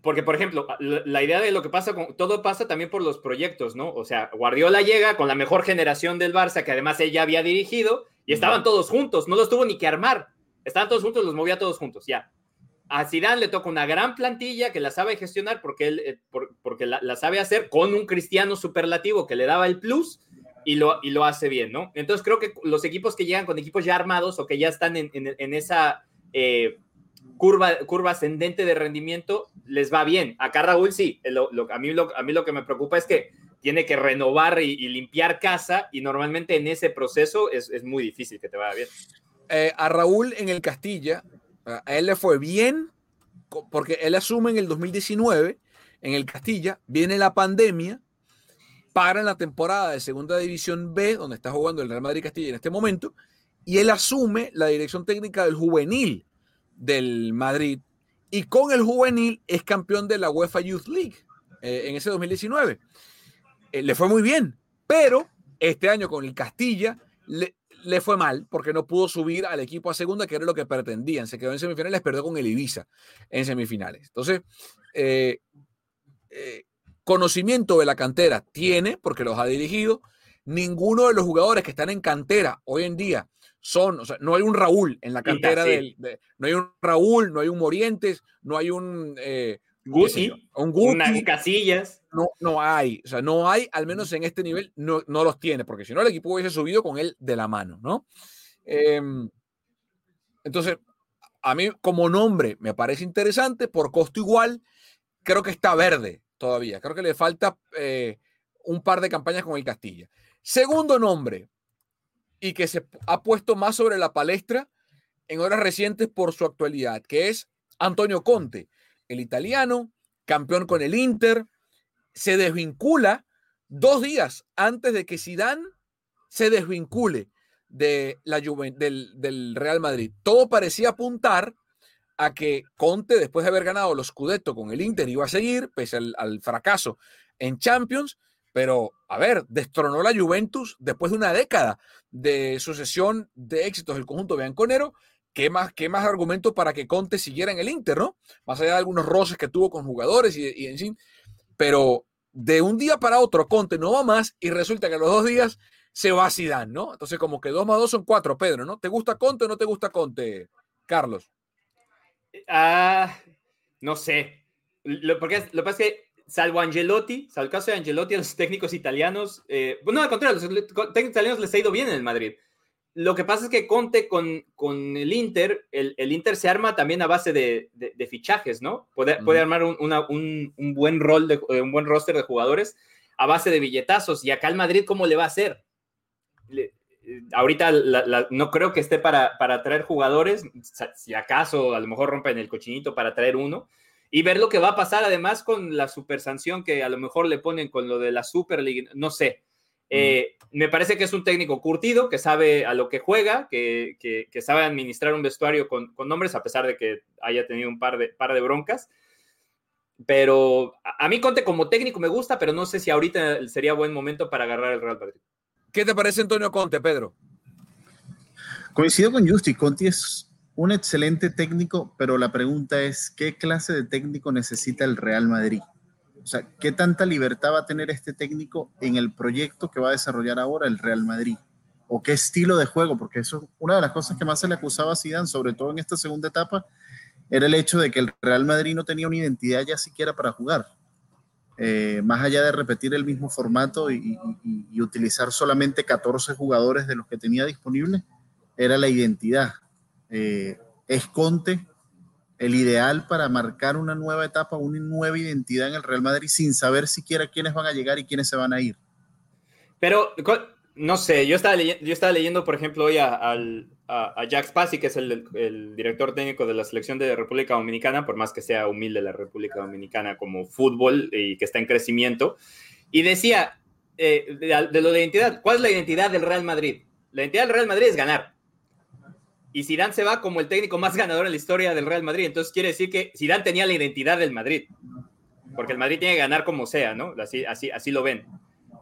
porque por ejemplo, la, idea de lo que pasa con, todo pasa también por los proyectos, ¿no? O sea, Guardiola llega con la mejor generación del Barça, que además él ya había dirigido, y estaban todos juntos, no los tuvo ni que armar, estaban todos juntos, los movía todos juntos, ya. A Zidane le toca una gran plantilla que la sabe gestionar porque él, eh, porque la, sabe hacer con un cristiano superlativo que le daba el plus, y lo, y lo hace bien, ¿no? Entonces creo que los equipos que llegan con equipos ya armados o que ya están en, en, esa eh, curva, curva ascendente de rendimiento, les va bien. Acá Raúl sí, lo, a, mí lo, a mí lo que me preocupa es que tiene que renovar y, limpiar casa y normalmente en ese proceso es, es muy difícil que te vaya bien. Eh, a Raúl en el Castilla, a él le fue bien porque él asume en el 2019 en el Castilla, viene la pandemia para en la temporada de Segunda División B, donde está jugando el Real Madrid Castilla en este momento, y él asume la dirección técnica del juvenil del Madrid, y con el juvenil es campeón de la UEFA Youth League eh, en ese 2019. Eh, le fue muy bien, pero este año con el Castilla le, le, fue mal porque no pudo subir al equipo a segunda, que era lo que pretendían. Se quedó en semifinales, perdió con el Ibiza en semifinales. Entonces, eh, Conocimiento de la cantera tiene, porque los ha dirigido. Ninguno de los jugadores que están en cantera hoy en día son, o sea, no hay un Raúl en la cantera del, no hay un Raúl, no hay un Morientes, no hay un eh, Guti, un Guti, Casillas. No, no hay, o sea, no hay, al menos en este nivel, no, no los tiene, porque si no el equipo hubiese subido con él de la mano, ¿no? Em, entonces, a mí como nombre me parece interesante, por costo igual, creo que está verde, todavía. Creo que le falta eh, un par de campañas con el Castilla. Segundo nombre, y que se ha puesto más sobre la palestra en horas recientes por su actualidad, que es Antonio Conte, el italiano, campeón con el Inter, se desvincula dos días antes de que Zidane se desvincule de la del, del Real Madrid. Todo parecía apuntar a que Conte, después de haber ganado los Scudetto con el Inter, iba a seguir, pese al, fracaso en Champions, pero a ver, destronó la Juventus después de una década de sucesión de éxitos del conjunto bianconero. ¿Qué más, qué más argumento para que Conte siguiera en el Inter, no? Más allá de algunos roces que tuvo con jugadores y, en fin. Pero de un día para otro, Conte no va más y resulta que a los dos días se va ¿no? Entonces, como que dos más dos son cuatro, Pedro, ¿no? ¿Te gusta Conte o no te gusta Conte, Carlos? Ah, no sé. Lo, porque, lo que pasa es que, salvo Angelotti, salvo el caso de Angelotti, a los técnicos italianos, eh, no, al contrario, a los técnicos italianos les ha ido bien en el Madrid. Lo que pasa es que Conte con, con el Inter, el, el, Inter se arma también a base de, de, fichajes, ¿no? Puede, puede armar un, un, un, buen rol, de, un buen roster de jugadores a base de billetazos. Y acá el Madrid, ¿cómo le va a hacer? Le, ahorita no creo que esté para, para traer jugadores, si acaso a lo mejor rompen el cochinito para traer uno, y ver lo que va a pasar además con la super sanción que a lo mejor le ponen con lo de la Super League, no sé. Eh, me parece que es un técnico curtido, que sabe a lo que juega, que, que, sabe administrar un vestuario con, con, nombres, a pesar de que haya tenido un par de, par de broncas. Pero a, a mí Conte como técnico me gusta, pero no sé si ahorita sería buen momento para agarrar el Real Madrid. ¿Qué te parece Antonio Conte, Pedro? Coincido con Justi, Conte es un excelente técnico, pero la pregunta es, ¿qué clase de técnico necesita el Real Madrid? O sea, ¿qué tanta libertad va a tener este técnico en el proyecto que va a desarrollar ahora el Real Madrid? ¿O qué estilo de juego? Porque eso es una de las cosas que más se le acusaba a Zidane, sobre todo en esta segunda etapa, era el hecho de que el Real Madrid no tenía una identidad ya siquiera para jugar. Eh, más allá de repetir el mismo formato y, utilizar solamente 14 jugadores de los que tenía disponibles, era la identidad. Eh, es el ideal para marcar una nueva etapa, una nueva identidad en el Real Madrid sin saber siquiera quiénes van a llegar y quiénes se van a ir. Pero no sé, yo estaba, leyendo, yo estaba leyendo, por ejemplo, hoy a, a, Jack Spassi, que es el, director técnico de la selección de República Dominicana, por más que sea humilde la República Dominicana como fútbol y que está en crecimiento, y decía eh, de, lo de identidad, ¿cuál es la identidad del Real Madrid? La identidad del Real Madrid es ganar. Y Zidane se va como el técnico más ganador en la historia del Real Madrid. Entonces quiere decir que Zidane tenía la identidad del Madrid, porque el Madrid tiene que ganar como sea, ¿no? Así, así, así lo ven.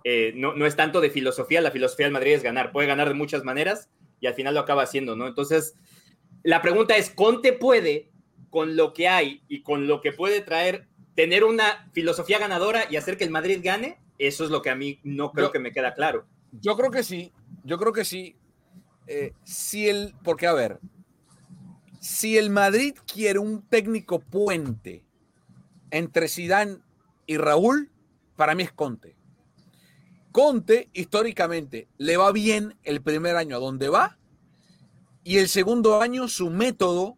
Eh, no, no es tanto de filosofía, la filosofía del Madrid es ganar, puede ganar de muchas maneras y al final lo acaba haciendo, ¿no? Entonces, la pregunta es, ¿Conte puede, con lo que hay y con lo que puede traer, tener una filosofía ganadora y hacer que el Madrid gane? Eso es lo que a mí no creo que me queda claro. Yo creo que sí, yo creo que sí. Eh, si el, porque a ver, si el Madrid quiere un técnico puente entre Zidane y Raúl, para mí es Conte. Conte, históricamente, le va bien el primer año a donde va y el segundo año su método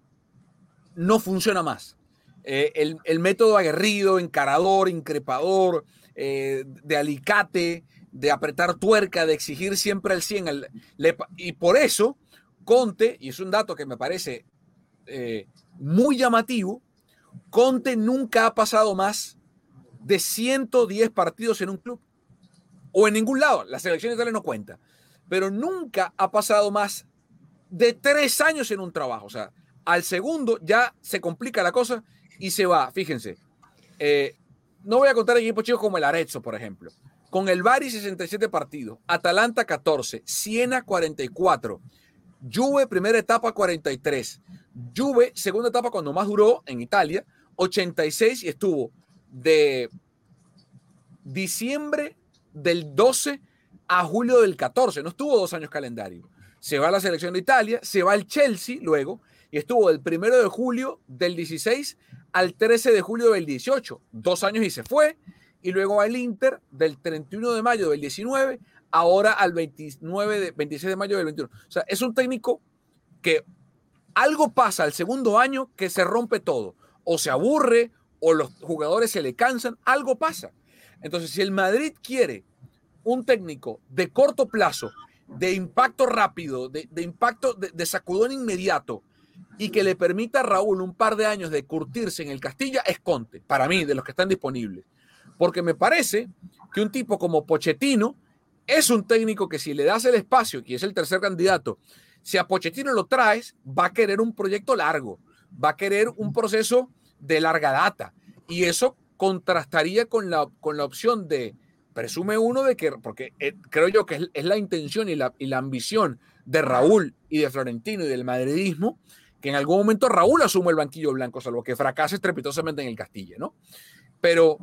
no funciona más. Eh, el, método aguerrido, encarador, increpador, eh, de alicate, de apretar tuerca, de exigir siempre el 100. y por eso, Conte, y es un dato que me parece eh, muy llamativo, Conte nunca ha pasado más de 110 partidos en un club o en ningún lado. La selección italiana no cuenta, pero nunca ha pasado más de tres años en un trabajo. O sea, al segundo ya se complica la cosa y se va. Fíjense, eh, no voy a contar equipos chicos como el Arezzo, por ejemplo. Con el Bari 67 partidos, Atalanta 14, Siena 44, Juve primera etapa 43, Juve segunda etapa cuando más duró en Italia 86 y estuvo de diciembre del 12 a julio del 14, no estuvo dos años calendario. Se va a la selección de Italia, se va al Chelsea luego y estuvo del primero de julio del 16 al 13 de julio del 18, dos años y se fue y luego al Inter del 31 de mayo del 19, ahora al 29 de, 26 de mayo del 21. O sea, es un técnico que algo pasa al segundo año que se rompe todo. O se aburre, o los jugadores se le cansan, algo pasa. Entonces, si el Madrid quiere un técnico de corto plazo, de impacto rápido, de, impacto de, de, sacudón inmediato, y que le permita a Raúl un par de años de curtirse en el Castilla, es Conte, para mí, de los que están disponibles. Porque me parece que un tipo como Pochettino es un técnico que si le das el espacio, que es el tercer candidato, si a Pochettino lo traes, va a querer un proyecto largo, va a querer un proceso de larga data. Y eso contrastaría con la, con la opción de, presume uno de que, porque eh, creo yo que es, la intención y la, y la ambición de Raúl y de Florentino y del madridismo, que en algún momento Raúl asume el banquillo blanco, salvo que fracase estrepitosamente en el Castilla, ¿no? Pero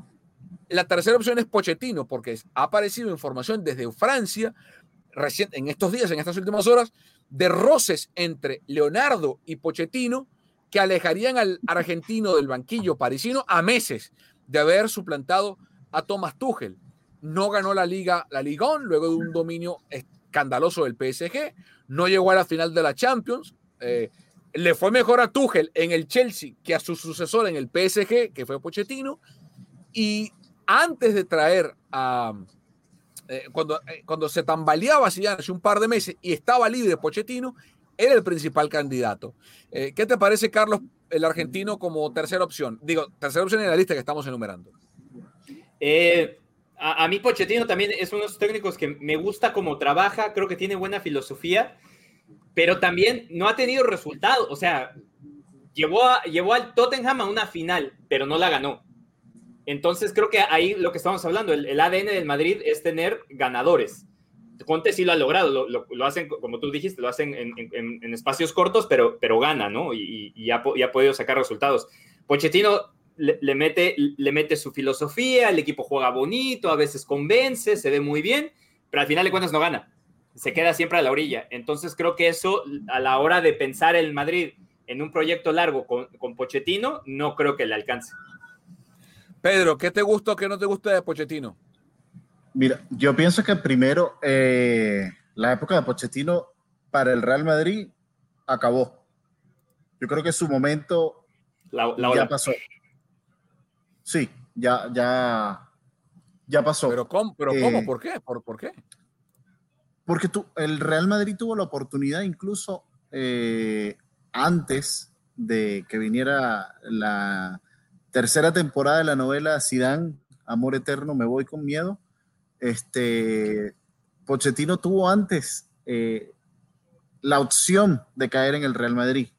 la tercera opción es Pochettino, porque ha aparecido información desde Francia en estos días, en estas últimas horas, de roces entre Leonardo y Pochettino que alejarían al argentino del banquillo parisino a meses de haber suplantado a Thomas Tuchel. No ganó la liga, la Ligón, luego de un dominio escandaloso del PSG, no llegó a la final de la Champions. Eh, le fue mejor a Tuchel en el Chelsea que a su sucesor en el PSG, que fue Pochettino. Y antes de traer a, eh, cuando, eh, cuando se tambaleaba hace un par de meses y estaba libre Pochettino, era el principal candidato. Eh, ¿Qué te parece, Carlos, el argentino como tercera opción? Digo, tercera opción en la lista que estamos enumerando. a, mí Pochettino también es uno de los técnicos que me gusta cómo trabaja, creo que tiene buena filosofía, pero también no ha tenido resultados. O sea, llevó, llevó al Tottenham a una final, pero no la ganó. Entonces creo que ahí lo que estamos hablando, el, ADN del Madrid es tener ganadores. Conte sí lo ha logrado, lo, hacen, como tú dijiste, lo hacen en, espacios cortos, pero, pero gana, ¿no? Y, ha, podido sacar resultados. Pochettino le, mete, le mete su filosofía, el equipo juega bonito, a veces convence, se ve muy bien, pero al final de cuentas no gana. Se queda siempre a la orilla. Entonces creo que eso, a la hora de pensar el Madrid en un proyecto largo con, con Pochettino, no creo que le alcance. Pedro, ¿qué te gusta o qué no te gusta de Pochettino? Mira, yo pienso que primero eh, la época de Pochettino para el Real Madrid acabó. Yo creo que su momento ya pasó. Sí, ya, ya, ya pasó. Pero cómo, pero cómo, eh, ¿por qué? ¿Por, qué? Porque tú, el Real Madrid tuvo la oportunidad incluso eh, antes de que viniera la, tercera temporada de la novela Sidán, Amor Eterno, Me Voy con Miedo. Este, Pochettino tuvo antes eh, la opción de caer en el Real Madrid.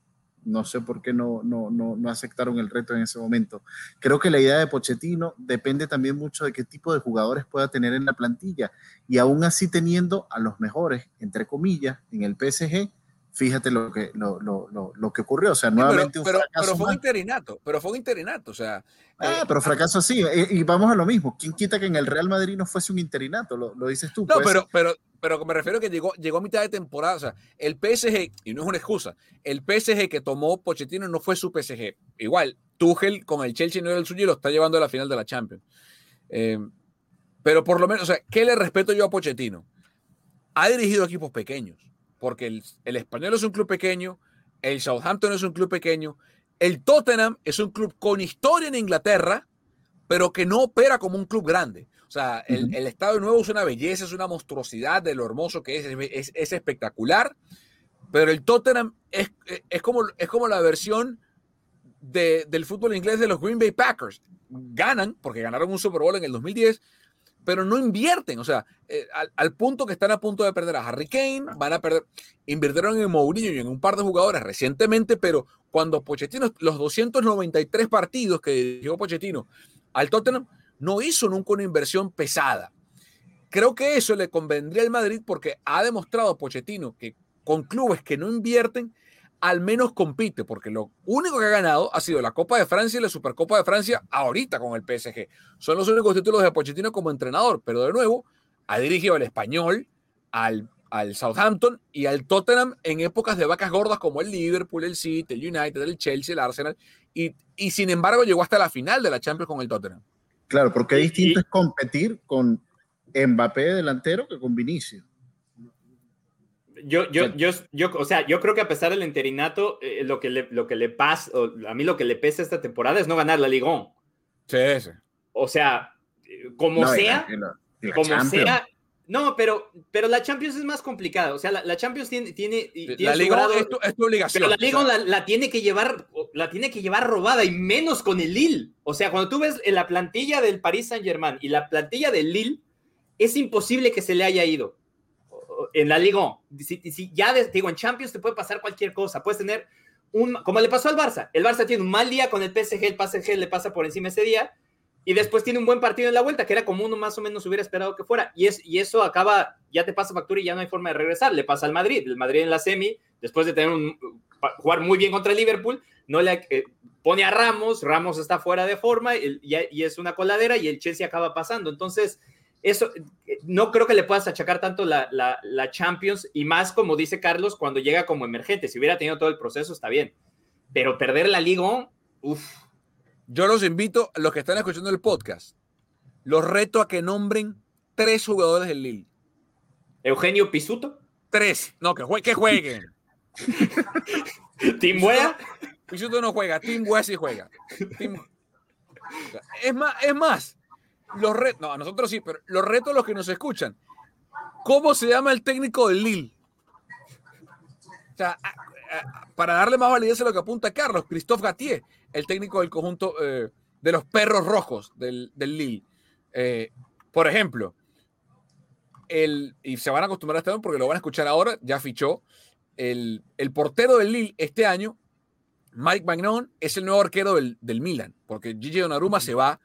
No sé por qué no, no, no, no, aceptaron el reto en ese momento. Creo que la idea de Pochettino depende también mucho de qué tipo de jugadores pueda tener en la plantilla. Y aún así teniendo a los mejores, entre comillas, en el PSG, fíjate lo que, lo, lo, lo, que ocurrió. O sea, nuevamente pero, pero, fue un interinato, pero fue un interinato. O sea, ah, eh, pero fracaso así. Y, vamos a lo mismo. ¿Quién quita que en el Real Madrid no fuese un interinato? Lo, dices tú. No, pero, pero, pero me refiero a que llegó, llegó a mitad de temporada. O sea, el PSG, y no es una excusa, el PSG que tomó Pochettino no fue su PSG. Igual, Tuchel con el Chelsea no era el suyo y lo está llevando a la final de la Champions. Eh, pero por lo menos, o sea, ¿qué le respeto yo a Pochettino? Ha dirigido equipos pequeños porque el, Español es un club pequeño, el Southampton es un club pequeño, el Tottenham es un club con historia en Inglaterra, pero que no opera como un club grande. O sea, el, Estado Nuevo es una belleza, es una monstruosidad de lo hermoso que es, es, espectacular, pero el Tottenham es, es, como, es como la versión del fútbol inglés de los Green Bay Packers. Ganan, porque ganaron un Super Bowl en el 2010, pero no invierten, o sea, eh, al, punto que están a punto de perder a Harry Kane, van a perder, invirtieron en Mourinho y en un par de jugadores recientemente, pero cuando Pochettino, los 293 partidos que dirigió Pochettino al Tottenham, no hizo nunca una inversión pesada. Creo que eso le convendría al Madrid porque ha demostrado Pochettino que con clubes que no invierten, al menos compite, porque lo único que ha ganado ha sido la Copa de Francia y la Supercopa de Francia ahorita con el PSG. Son los únicos títulos de Pochettino como entrenador, pero de nuevo ha dirigido al Español, al, al Southampton y al Tottenham en épocas de vacas gordas como el Liverpool, el City, el United, el Chelsea, el Arsenal, y, y sin embargo llegó hasta la final de la Champions con el Tottenham. Claro, porque distinto es competir con Mbappé delantero que con Vinicius yo, yo, yo, yo, o sea, yo creo que a pesar del interinato, eh, lo, que le, lo que le pasa, a mí lo que le pesa esta temporada es no ganar la Ligón. Sí, sí. O sea, como sea, como sea. No, pero, pero la Champions es más complicada. O sea, la, Champions tiene. tiene, la Liga es, tu, obligación. Pero la Liga la, tiene que llevar, la tiene que llevar robada y menos con el Lille. O sea, cuando tú ves la plantilla del Paris Saint-Germain y la plantilla del Lille, es imposible que se le haya ido en la Liga, si, ya digo, en Champions te puede pasar cualquier cosa. Puedes tener un, como le pasó al Barça. El Barça tiene un mal día con el PSG, el PSG le pasa por encima ese día y después tiene un buen partido en la vuelta, que era como uno más o menos hubiera esperado que fuera. Y, es, y eso acaba, ya te pasa factura y ya no hay forma de regresar. Le pasa al Madrid, el Madrid en la semi, después de tener un, jugar muy bien contra el Liverpool, no le eh, pone a Ramos, Ramos está fuera de forma y, y, es una coladera y el Chelsea acaba pasando. Entonces, eso no creo que le puedas achacar tanto la, la, Champions y más como dice Carlos cuando llega como emergente. Si hubiera tenido todo el proceso, está bien. Pero perder la Liga, uff. Yo los invito, los que están escuchando el podcast, los reto a que nombren tres jugadores del Lille. Eugenio Pisuto. Tres. No, que, que jueguen. ¿Tim Pisuto no juega, Tim Wea sí juega. Es más, es más, los retos, no, a nosotros sí, pero los retos los que nos escuchan. ¿Cómo se llama el técnico del Lille? O sea, para darle más validez a lo que apunta Carlos, Christophe Gatier, el técnico del conjunto eh, de los perros rojos del, del Lille. Eh, por ejemplo, el, y se van a acostumbrar a este porque lo van a escuchar ahora, ya fichó, el, el portero del Lille este año, Mike Magnon, es el nuevo arquero del, del Milan, porque Gigi Donnarumma se va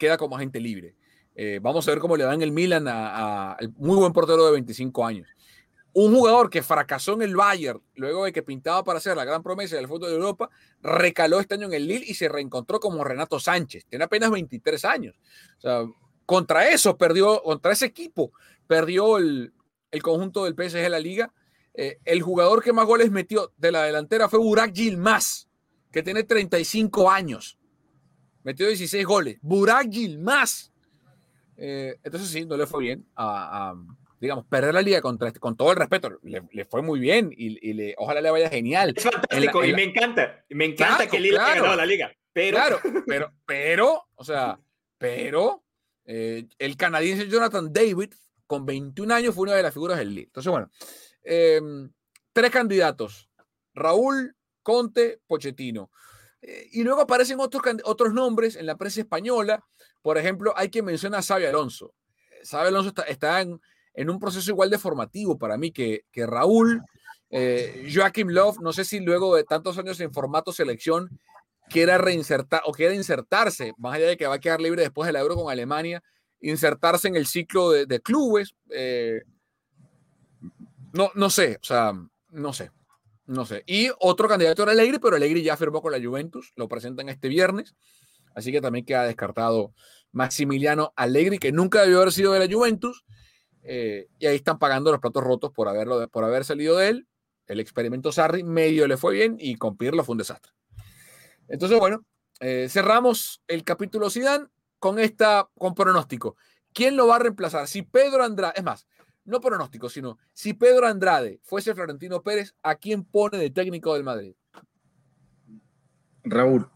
queda como agente libre. Eh, vamos a ver cómo le dan el Milan al muy buen portero de 25 años. Un jugador que fracasó en el Bayern luego de que pintaba para ser la gran promesa del fútbol de Europa, recaló este año en el Lille y se reencontró como Renato Sánchez. Tiene apenas 23 años. Contra eso perdió, contra ese equipo, perdió el, conjunto del PSG de la liga. Eh, el jugador que más goles metió de la delantera fue Burak Yilmaz, que tiene 35 años metió 16 goles. Burak Yilmaz. Eh, entonces sí, no le fue bien a, digamos, perder la liga contra este, con todo el respeto. Le, fue muy bien y, le, ojalá le vaya genial. Es fantástico y me encanta. Me encanta que Lille haya ganado la liga. Pero... Claro, pero, pero, o sea, pero eh, el canadiense Jonathan David, con 21 años, fue una de las figuras del Lille. Entonces, bueno, em, tres candidatos. Raúl, Conte, Pochettino. Eh, y luego aparecen otros, otros nombres en la prensa española. Por ejemplo, hay quien menciona a Xavi Alonso. Xavi Alonso está, en, un proceso igual de formativo para mí que, que Raúl Eh, Joachim Love, no sé si luego de tantos años en formato selección quiera reinsertar o quiera insertarse, más allá de que va a quedar libre después del Euro con Alemania, insertarse en el ciclo de, clubes. Eh, no, no sé, o sea, no sé. No sé. Y otro candidato era Alegri, pero Alegri ya firmó con la Juventus, lo presentan este viernes, así que también queda descartado Maximiliano Allegri, que nunca debió haber sido de la Juventus, eh, y ahí están pagando los platos rotos por, haberlo, por haber salido de él. El experimento Sarri medio le fue bien y con fue un desastre. Entonces, bueno, eh, cerramos el capítulo Zidane con esta con pronóstico. ¿Quién lo va a reemplazar? Si Pedro Andrade, es más, no pronóstico, sino si Pedro Andrade fuese Florentino Pérez, ¿a quién pone de técnico del Madrid? Raúl.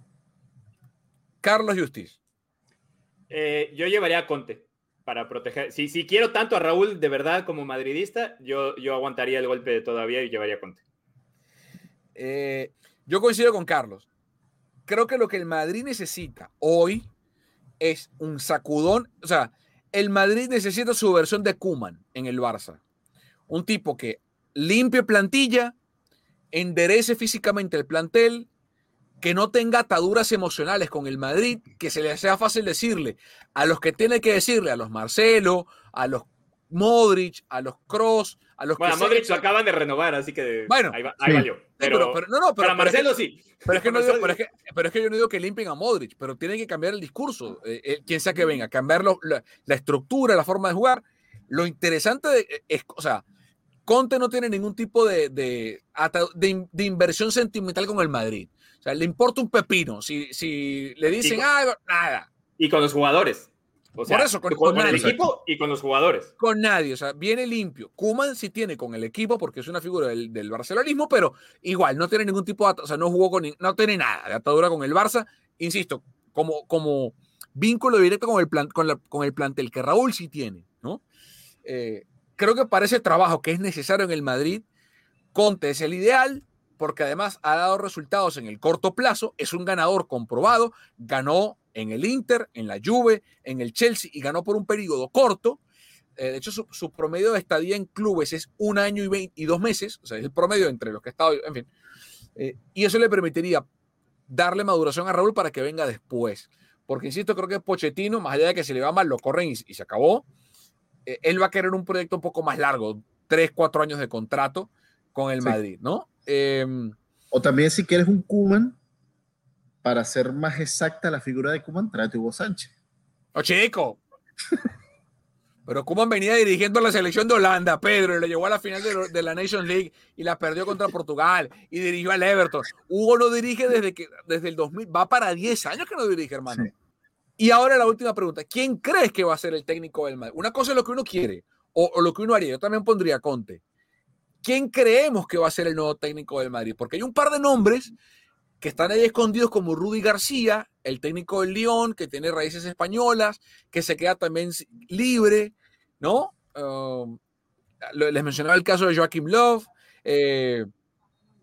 Carlos Justiz. Eh, yo llevaría a Conte para proteger. Si, si quiero tanto a Raúl de verdad como madridista, yo, yo aguantaría el golpe todavía y llevaría a Conte. Eh, yo coincido con Carlos. Creo que lo que el Madrid necesita hoy es un sacudón. O sea, el Madrid necesita su versión de Kuman en el Barça. Un tipo que limpie plantilla, enderece físicamente el plantel, que no tenga ataduras emocionales con el Madrid, que se le sea fácil decirle a los que tiene que decirle, a los Marcelo, a los Modric, a los Cross, a los bueno, Modric lo acaban de renovar, así que bueno, ahí, valió. Pero, no, no, pero, para Marcelo sí. Pero es, que no digo, pero, es que, yo no digo que limpien a Modric, pero tienen que cambiar el discurso, eh, eh, quien sea que venga, cambiar la, estructura, la forma de jugar. Lo interesante de, eh, es, o sea, Conte no tiene ningún tipo de, de, de, inversión sentimental con el Madrid. O sea, le importa un pepino. Si, si le dicen algo, nada. Y con los jugadores. Por eso, con, el equipo y con los jugadores. Con nadie, o sea, viene limpio. Kuman sí tiene con el equipo porque es una figura del, del barcelonismo, pero igual, no tiene ningún tipo de, o sea, no jugó con, no tiene nada de atadura con el Barça. Insisto, como, como vínculo directo con el, plan, con, la, con el plantel que Raúl sí tiene, ¿no? Eh, creo que para ese trabajo que es necesario en el Madrid, Conte es el ideal, porque además ha dado resultados en el corto plazo, es un ganador comprobado, ganó en el Inter, en la Juve, en el Chelsea y ganó por un periodo corto. Eh, de hecho, su, promedio de estadía en clubes es un año y, dos meses, o sea, es el promedio entre los que ha estado, en fin. Eh, y eso le permitiría darle maduración a Raúl para que venga después. Porque, insisto, creo que Pochettino, más allá de que se le va mal, lo corren y, se acabó. Eh, él va a querer un proyecto un poco más largo, tres, cuatro años de contrato con el Madrid, ¿no? Em, o también si quieres un Kuman, para hacer más exacta la figura de Kuman, tráete Hugo Sánchez. ¡Oh, chico! Pero Kuman venía dirigiendo la selección de Holanda, Pedro, y le llevó a la final de, la Nations League y la perdió contra Portugal y dirigió al Everton. Hugo no dirige desde, que, desde el 2000, va para 10 años que no dirige, hermano. Y ahora la última pregunta, ¿quién crees que va a ser el técnico del Madrid? Una cosa es lo que uno quiere o, o lo que uno haría, yo también pondría Conte. ¿Quién creemos que va a ser el nuevo técnico del Madrid? Porque hay un par de nombres que están ahí escondidos como Rudy García, el técnico del León, que tiene raíces españolas, que se queda también libre, ¿no? Um, les mencionaba el caso de Joachim Love. Eh,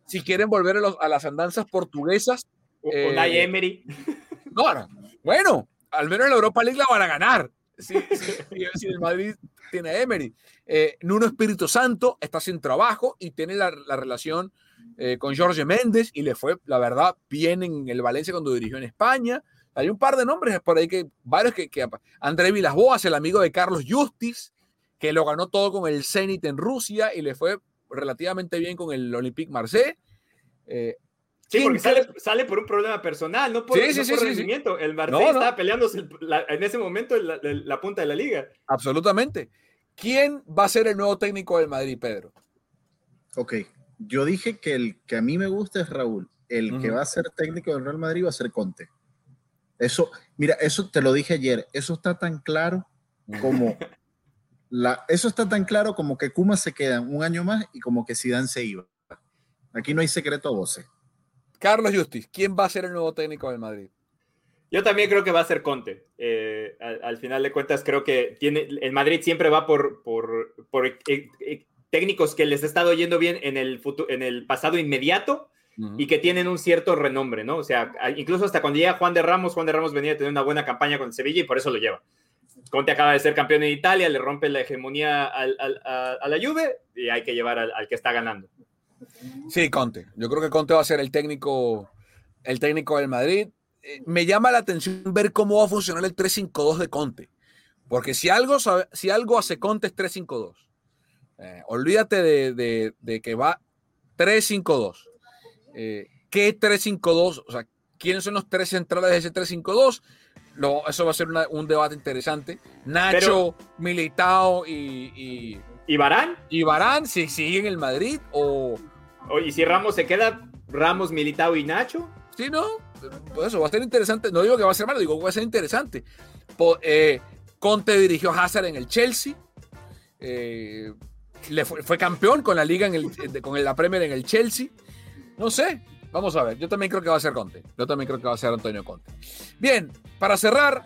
si quieren volver a, las andanzas portuguesas. Eh, Emery. No, bueno, al menos en la Europa League la van a ganar. Si, el Madrid tiene a Emery. Eh, Nuno Espíritu Santo está sin trabajo y tiene la, la relación eh, con Jorge Méndez y le fue, la verdad, bien en el Valencia cuando dirigió en España. Hay un par de nombres por ahí que, varios que, que André Vilas-Boas, el amigo de Carlos Justis, que lo ganó todo con el Zenit en Rusia y le fue relativamente bien con el Olympique Marseille. Eh, sí, porque sale, por un problema personal, no por, rendimiento. El Marseille estaba peleándose en ese momento la, la, punta de la liga. Absolutamente. ¿Quién va a ser el nuevo técnico del Madrid, Pedro? Ok, yo dije que el que a mí me gusta es Raúl. El que va a ser técnico del Real Madrid va a ser Conte. Eso, mira, eso te lo dije ayer. Eso está tan claro como la, eso está tan claro como que Kuma se queda un año más y como que Zidane se iba. Aquí no hay secreto a voces. Carlos Justis, ¿quién va a ser el nuevo técnico del Madrid? Yo también creo que va a ser Conte. Eh, al, final de cuentas, creo que tiene, el Madrid siempre va por, por, por eh, eh, técnicos que les ha estado yendo bien en el, futuro, en el pasado inmediato y que tienen un cierto renombre, ¿no? O sea, incluso hasta cuando llega Juan de Ramos, Juan de Ramos venía a tener una buena campaña con Sevilla y por eso lo lleva. Conte acaba de ser campeón en Italia, le rompe la hegemonía a, la Juve y hay que llevar al, que está ganando. Sí, Conte. Yo creo que Conte va a ser el técnico, el técnico del Madrid. Eh, me llama la atención ver cómo va a funcionar el 3-5-2 de Conte. Porque si algo, si algo hace Conte es 3-5-2. Eh, olvídate de, que va 3-5-2. Eh, ¿Qué 3-5-2? O sea, ¿quiénes son los tres centrales de ese 3-5-2? eso va a ser un debate interesante. Nacho, Militao y, y. Barán? ¿Y Barán si sigue en el Madrid o.? ¿Y si Ramos se queda? ¿Ramos, Militao y Nacho? Sí, no. Pues eso va a ser interesante. No digo que va a ser malo, digo que va a ser interesante. Eh, Conte dirigió a Hazard en el Chelsea. Eh, fue, campeón con la liga en el, con la Premier en el Chelsea. No sé, vamos a ver. Yo también creo que va a ser Conte. Yo también creo que va a ser Antonio Conte. Bien, para cerrar,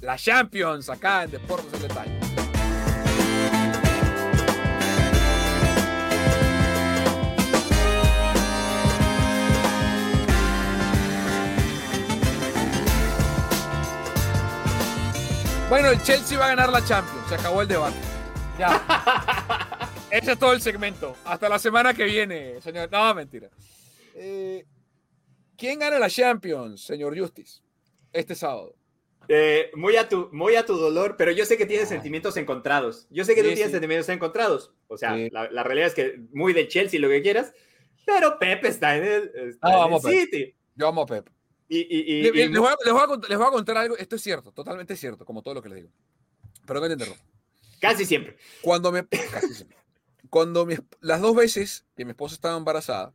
la Champions acá en Deportes en Detalle. Bueno, el Chelsea va a ganar la Champions. Se acabó el debate. Ya. Ese es todo el segmento. Hasta la semana que viene, señor. No, mentira. Eh, ¿Quién gana la Champions, señor Justice, este sábado? Eh, muy, a tu, muy a tu dolor, pero yo sé que tienes sentimientos encontrados. Yo sé que tú tienes sentimientos encontrados. O sea, la, realidad es que muy de Chelsea, lo que quieras, pero Pepe está en el, City. Yo amo a Pep. Y, les, voy a, contar algo. Esto es cierto, totalmente cierto, como todo lo que les digo. Pero no te Casi siempre. Cuando me. Casi siempre cuando las dos veces que mi esposa estaba embarazada,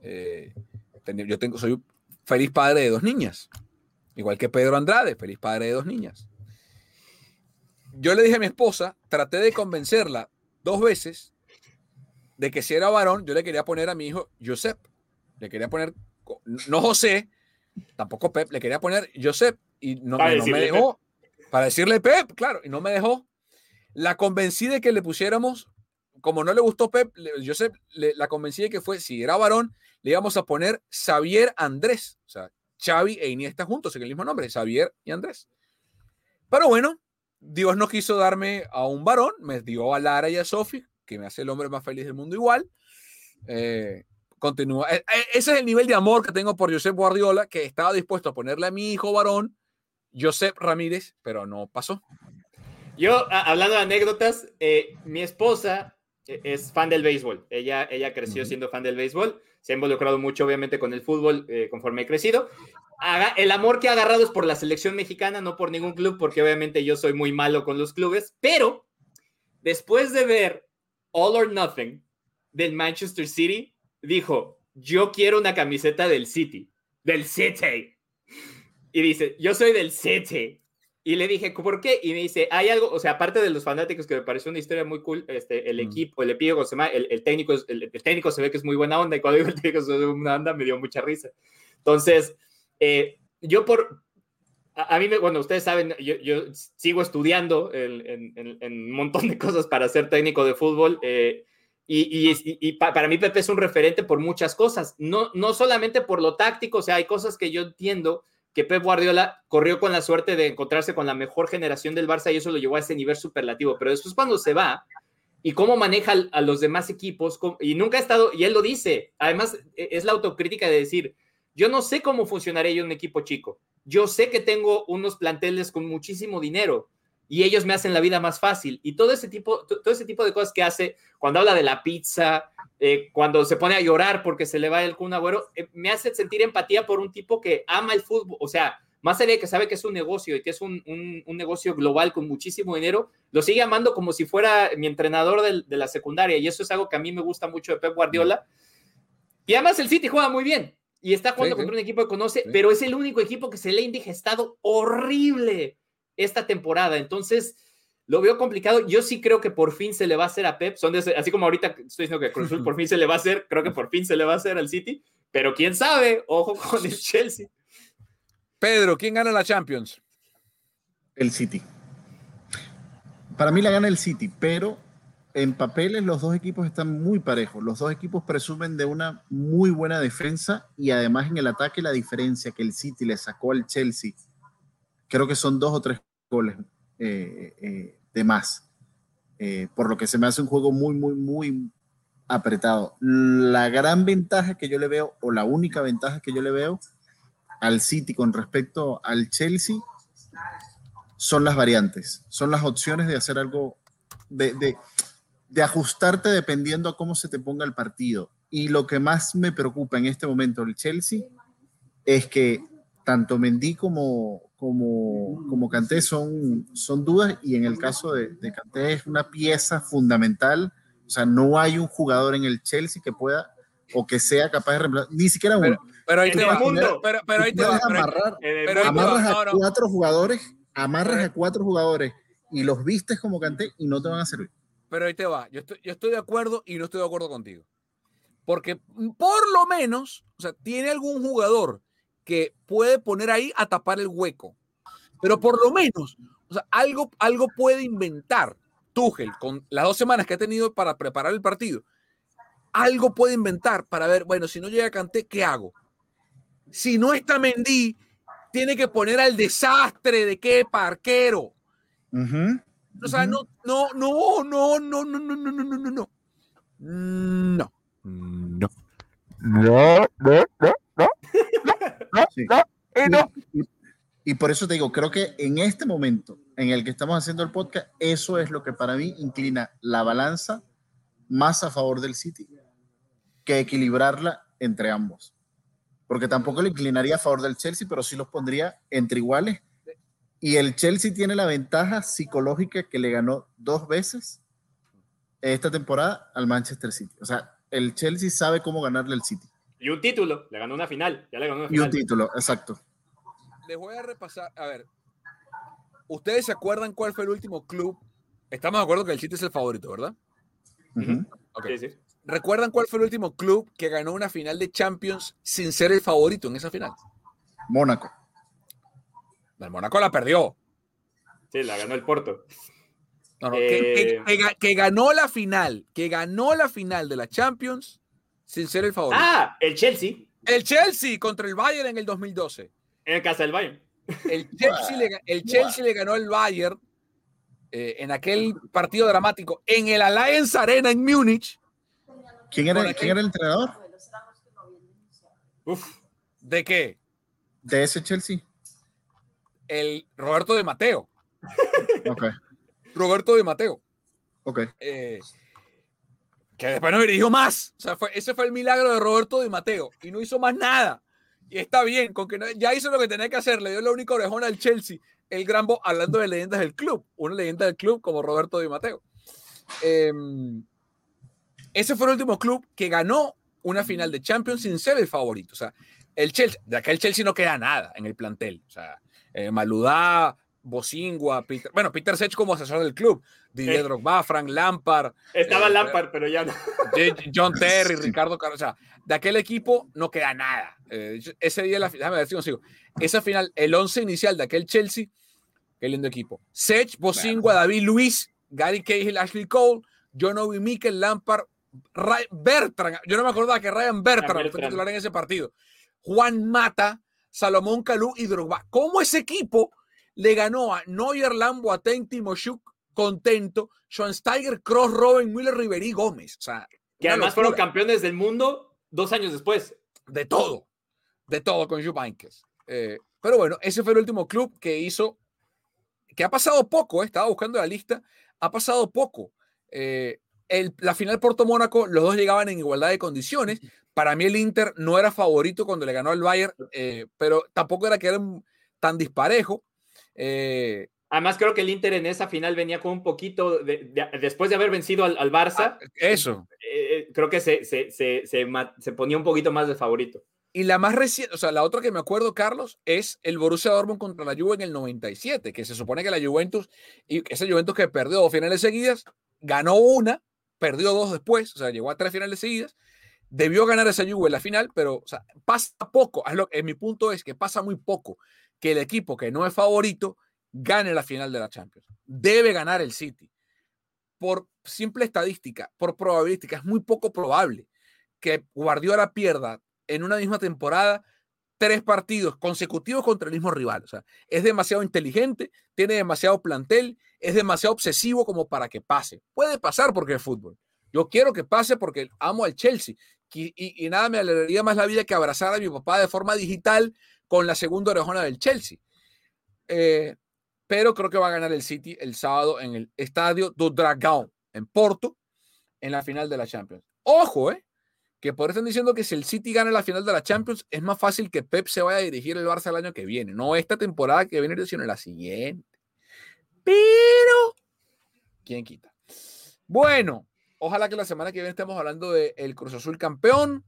eh, yo tengo, soy feliz padre de dos niñas, igual que Pedro Andrade, feliz padre de dos niñas. Yo le dije a mi esposa, traté de convencerla dos veces de que si era varón, yo le quería poner a mi hijo Josep. Le quería poner, no José, tampoco Pep, le quería poner Josep y no, no me dejó. Para decirle Pep, claro, y no me dejó. La convencí de que le pusiéramos como no le gustó Pep, Josep la convencí de que fue, si era varón, le íbamos a poner Xavier Andrés. O sea, Xavi e Iniesta juntos en el mismo nombre, Xavier y Andrés. Pero bueno, Dios no quiso darme a un varón, me dio a Lara y a Sofi, que me hace el hombre más feliz del mundo igual. Eh, continúa. E, e, ese es el nivel de amor que tengo por Josep Guardiola, que estaba dispuesto a ponerle a mi hijo varón, Josep Ramírez, pero no pasó. Yo, hablando de anécdotas, eh, mi esposa es fan del béisbol. Ella, ella creció siendo fan del béisbol. Se ha involucrado mucho, obviamente, con el fútbol eh, conforme ha crecido. el amor que ha agarrado es por la selección mexicana, no por ningún club, porque obviamente yo soy muy malo con los clubes. Pero después de ver All or Nothing del Manchester City, dijo: Yo quiero una camiseta del City. Del City. Y dice: Yo soy del City. Y le dije, ¿por qué? Y me dice, hay algo, o sea, aparte de los fanáticos que me pareció una historia muy cool, este, el equipo, el epílogo, se llama, el, técnico, el, técnico se ve que es muy buena onda, y cuando digo el técnico se ve buena onda, me dio mucha risa. Entonces, eh, yo por, a, mí, me, bueno, ustedes saben, yo, yo sigo estudiando en, un montón de cosas para ser técnico de fútbol, eh, y, y, y, para mí Pepe es un referente por muchas cosas, no, no solamente por lo táctico, o sea, hay cosas que yo entiendo, que Pep Guardiola corrió con la suerte de encontrarse con la mejor generación del Barça y eso lo llevó a ese nivel superlativo. Pero después cuando se va y cómo maneja a los demás equipos, y nunca ha estado, y él lo dice, además e, es la autocrítica de decir, yo no sé cómo funcionaría yo en un equipo chico. Yo sé que tengo unos planteles con muchísimo dinero y ellos me hacen la vida más fácil. Y todo ese tipo, todo ese tipo de cosas que hace cuando habla de la pizza, eh, cuando se pone a llorar porque se le va el Kun Agüero, eh, me hace sentir empatía por un tipo que ama el fútbol, o sea, más allá de que sabe que es un negocio y que es un, negocio global con muchísimo dinero, lo sigue amando como si fuera mi entrenador de, la secundaria. Y eso es algo que a mí me gusta mucho de Pep Guardiola. Y además el City juega muy bien y está jugando contra un equipo que conoce, pero es el único equipo que se le ha indigestado horrible esta temporada. Entonces, lo veo complicado. Yo sí creo que por fin se le va a hacer a Pep. Son así como ahorita estoy diciendo que Cruz por fin se le va a hacer, creo que por fin se le va a hacer al City. Pero quién sabe, ojo con el Chelsea. Pedro, ¿quién gana la Champions? El City. Para mí la gana el City, pero en papeles los dos equipos están muy parejos. Los dos equipos presumen de una muy buena defensa y además en el ataque la diferencia que el City le sacó al Chelsea, creo que son dos o tres goles eh, eh, de más. Eh, por lo que se me hace un juego muy, muy, muy apretado. La gran ventaja que yo le veo, o la única ventaja que yo le veo al City con respecto al Chelsea, son las variantes, son las opciones de hacer algo, de, de, ajustarte dependiendo a cómo se te ponga el partido. Y lo que más me preocupa en este momento del Chelsea es que tanto Mendy como, como, como Kanté son, son dudas y en el caso de, de Kanté es una pieza fundamental. O sea, no hay un jugador en el Chelsea que pueda o que sea capaz de reemplazar, ni siquiera uno. Pero, ahí te va, pero, pero, ahí te va, amarrar, amarras a cuatro jugadores, amarras a cuatro jugadores y los vistes como Kanté y no te van a servir. Pero ahí te va, yo estoy, yo estoy de acuerdo y no estoy de acuerdo contigo. Porque por lo menos, o sea, tiene algún jugador que puede poner ahí a tapar el hueco. Pero por lo menos, o sea, algo, algo puede inventar Tuchel con las dos semanas que ha tenido para preparar el partido. Algo puede inventar para ver, bueno, si no llega Canté, ¿qué hago? Si no está Mendy, tiene que poner al desastre de qué parquero. O sea, no, no, no, no, no, no, no, no, no, no, no, no. No. No. No, no, no, no. Y, por eso te digo, creo que en este momento en el que estamos haciendo el podcast, eso es lo que para mí inclina la balanza más a favor del City que equilibrarla entre ambos. Porque tampoco le inclinaría a favor del Chelsea, pero sí los pondría entre iguales. Y el Chelsea tiene la ventaja psicológica que le ganó dos veces esta temporada al Manchester City. O sea, el Chelsea sabe cómo ganarle al City. Y un título, le ganó una final, ya le ganó una final. Y un título, exacto. Les voy a repasar, a ver, ¿ustedes se acuerdan cuál fue el último club? Estamos de acuerdo que el City es el favorito, ¿verdad? sí, sí. ¿Recuerdan cuál fue el último club que ganó una final de Champions sin ser el favorito en esa final? Mónaco. El Mónaco la perdió. Sí, la ganó el Porto. que, que, ganó la final, que ganó la final de la Champions sin ser el favorito. Ah, el Chelsea. El Chelsea contra el Bayern en el 2012. En el casa del Bayern. El Chelsea, le, el Chelsea le ganó al Bayern eh, en aquel partido dramático en el Allianz Arena en Múnich. ¿Quién era, ¿quién era el entrenador? Uf, ¿De qué? De ese Chelsea. El Roberto de Mateo. ok. Roberto de Mateo. Ok. Eh, que después no dirigió más. O sea, fue, ese fue el milagro de Roberto Di Mateo y no hizo más nada. Y está bien, con que ya hizo lo que tenía que hacer, le dio la única orejona al Chelsea, el Grambo, hablando de leyendas del club, una leyenda del club como Roberto Di Mateo. Em, ese fue el último club que ganó una final de Champions sin ser el favorito. O sea, el Chelsea, de aquel Chelsea no queda nada en el plantel. O sea, eh, Maludá, Bosingua, Peter, bueno, Peter Sech como asesor del club, Didier eh, Drogba, Frank Lampard. Estaba eh, Lampard, pero ya no. John Terry, Ricardo Carlos, o sea, de aquel equipo no queda nada. Eh, ese día, la, déjame ver si consigo. Esa final, el 11 inicial de aquel Chelsea, qué lindo equipo. Sech, Bosingua, David Luis, Gary Cahill, Ashley Cole, John Obi Mikel, Lampard, Bertrand. Yo no me acordaba que Ryan Bertrand, fue titular en ese partido. Juan Mata, Salomón Calú y Drogba. ¿Cómo ese equipo le ganó a Neuer, Lambo, Aten, Timoshuk, Contento, Schwansteiger, Cross, Robin, Müller, Riverí, Gómez. O sea, que además fueron campeones del mundo dos años después. De todo, de todo con Jupp eh, pero bueno, ese fue el último club que hizo, que ha pasado poco, eh, estaba buscando la lista, ha pasado poco. Eh, el, la final Porto-Mónaco, los dos llegaban en igualdad de condiciones. Para mí el Inter no era favorito cuando le ganó al Bayern, pero tampoco era que era tan disparejo. Eh, Además, creo que el Inter en esa final venía con un poquito, de, después de haber vencido al, Barça. Ah, eso. Eh, eh, creo que se, se, se, se, ponía un poquito más de favorito. Y la más reciente, o sea, la otra que me acuerdo, Carlos, es el Borussia Dortmund contra la Juve en el 97, que se supone que la Juventus, y esa Juventus que perdió dos finales seguidas, ganó una, perdió dos después, o sea, llegó a tres finales seguidas, debió ganar esa Juve en la final, pero o sea, pasa poco, es lo, en mi punto es que pasa muy poco que el equipo que no es favorito gane la final de la Champions. Debe ganar el City. Por simple estadística, por probabilística, es muy poco probable que Guardiola pierda en una misma temporada tres partidos consecutivos contra el mismo rival. O sea, es demasiado inteligente, tiene demasiado plantel, es demasiado obsesivo como para que pase. Puede pasar porque es fútbol, Yo quiero que pase porque amo al Chelsea. Y, nada me alegraría más la vida que abrazar a mi papá de forma digital con la segunda orejona del Chelsea. Eh, pero creo que va a ganar el City el sábado en el Estadio do Dragão, en Porto, en la final de la Champions. Ojo, ¿eh? Que por eso están diciendo que si el City gana la final de la Champions, es más fácil que Pep se vaya a dirigir el Barça el año que viene. No esta temporada que viene, sino la siguiente. Pero, ¿quién quita? Bueno, ojalá que la semana que viene estemos hablando del el Cruz Azul campeón,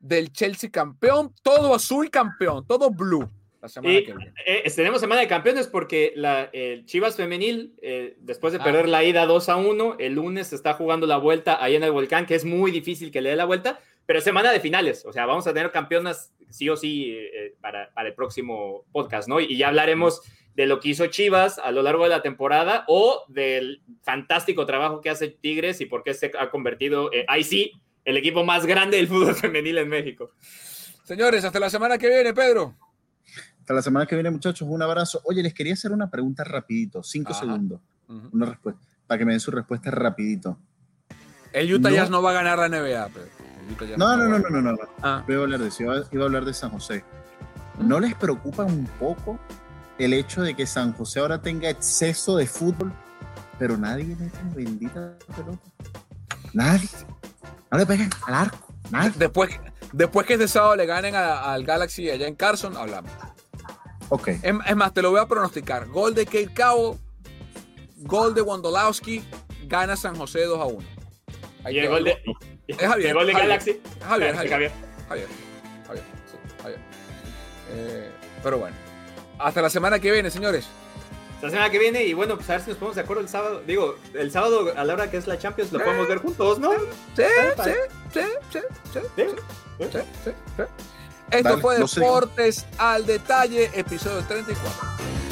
del Chelsea campeón, todo azul campeón, todo blue. La semana que viene. Eh, tenemos semana de campeones porque la, el Chivas femenil, eh, después de ah. perder la ida 2 a 1, el lunes está jugando la vuelta ahí en el volcán, que es muy difícil que le dé la vuelta, pero semana de finales, o sea, vamos a tener campeonas sí o sí eh, para, para, el próximo podcast, ¿no? Y ya hablaremos de lo que hizo Chivas a lo largo de la temporada o del fantástico trabajo que hace Tigres y por qué se ha convertido, ahí sí, el equipo más grande del fútbol femenil en México. Señores, hasta la semana que viene, Pedro. Hasta la semana que viene, muchachos. Un abrazo. Oye, les quería hacer una pregunta rapidito, cinco segundos. Una respuesta, para que me den su respuesta rapidito. El Utah Jazz no va a ganar la NBA, Pedro. No, no, no, no, no, no, no. Ah. Iba a hablar de eso, iba, a hablar de San José. ¿No les preocupa un poco el hecho de que San José ahora tenga exceso de fútbol, pero nadie le como bendita pelota? Nadie. No le peguen al arco. Nadie. Después, después que este sábado le ganen al Galaxy allá en Carson, hablamos. Ok. Es, más, te lo voy a pronosticar. Gol de Kate Cabo, gol de Wondolowski, gana San José 2 a 1. Ahí el gol de, es Javier. El gol de Galaxy. Javier, Javier. Javier. Javier. Javier. Sí, Javier. Eh, pero bueno. Hasta la semana que viene, señores. La semana que viene, y bueno, pues a ver si nos ponemos de acuerdo el sábado. Digo, el sábado a la hora que es la Champions lo podemos ver juntos, ¿no? Sí, sí, sí, sí, sí, sí, sí, Esto fue Deportes al Detalle, episodio 34.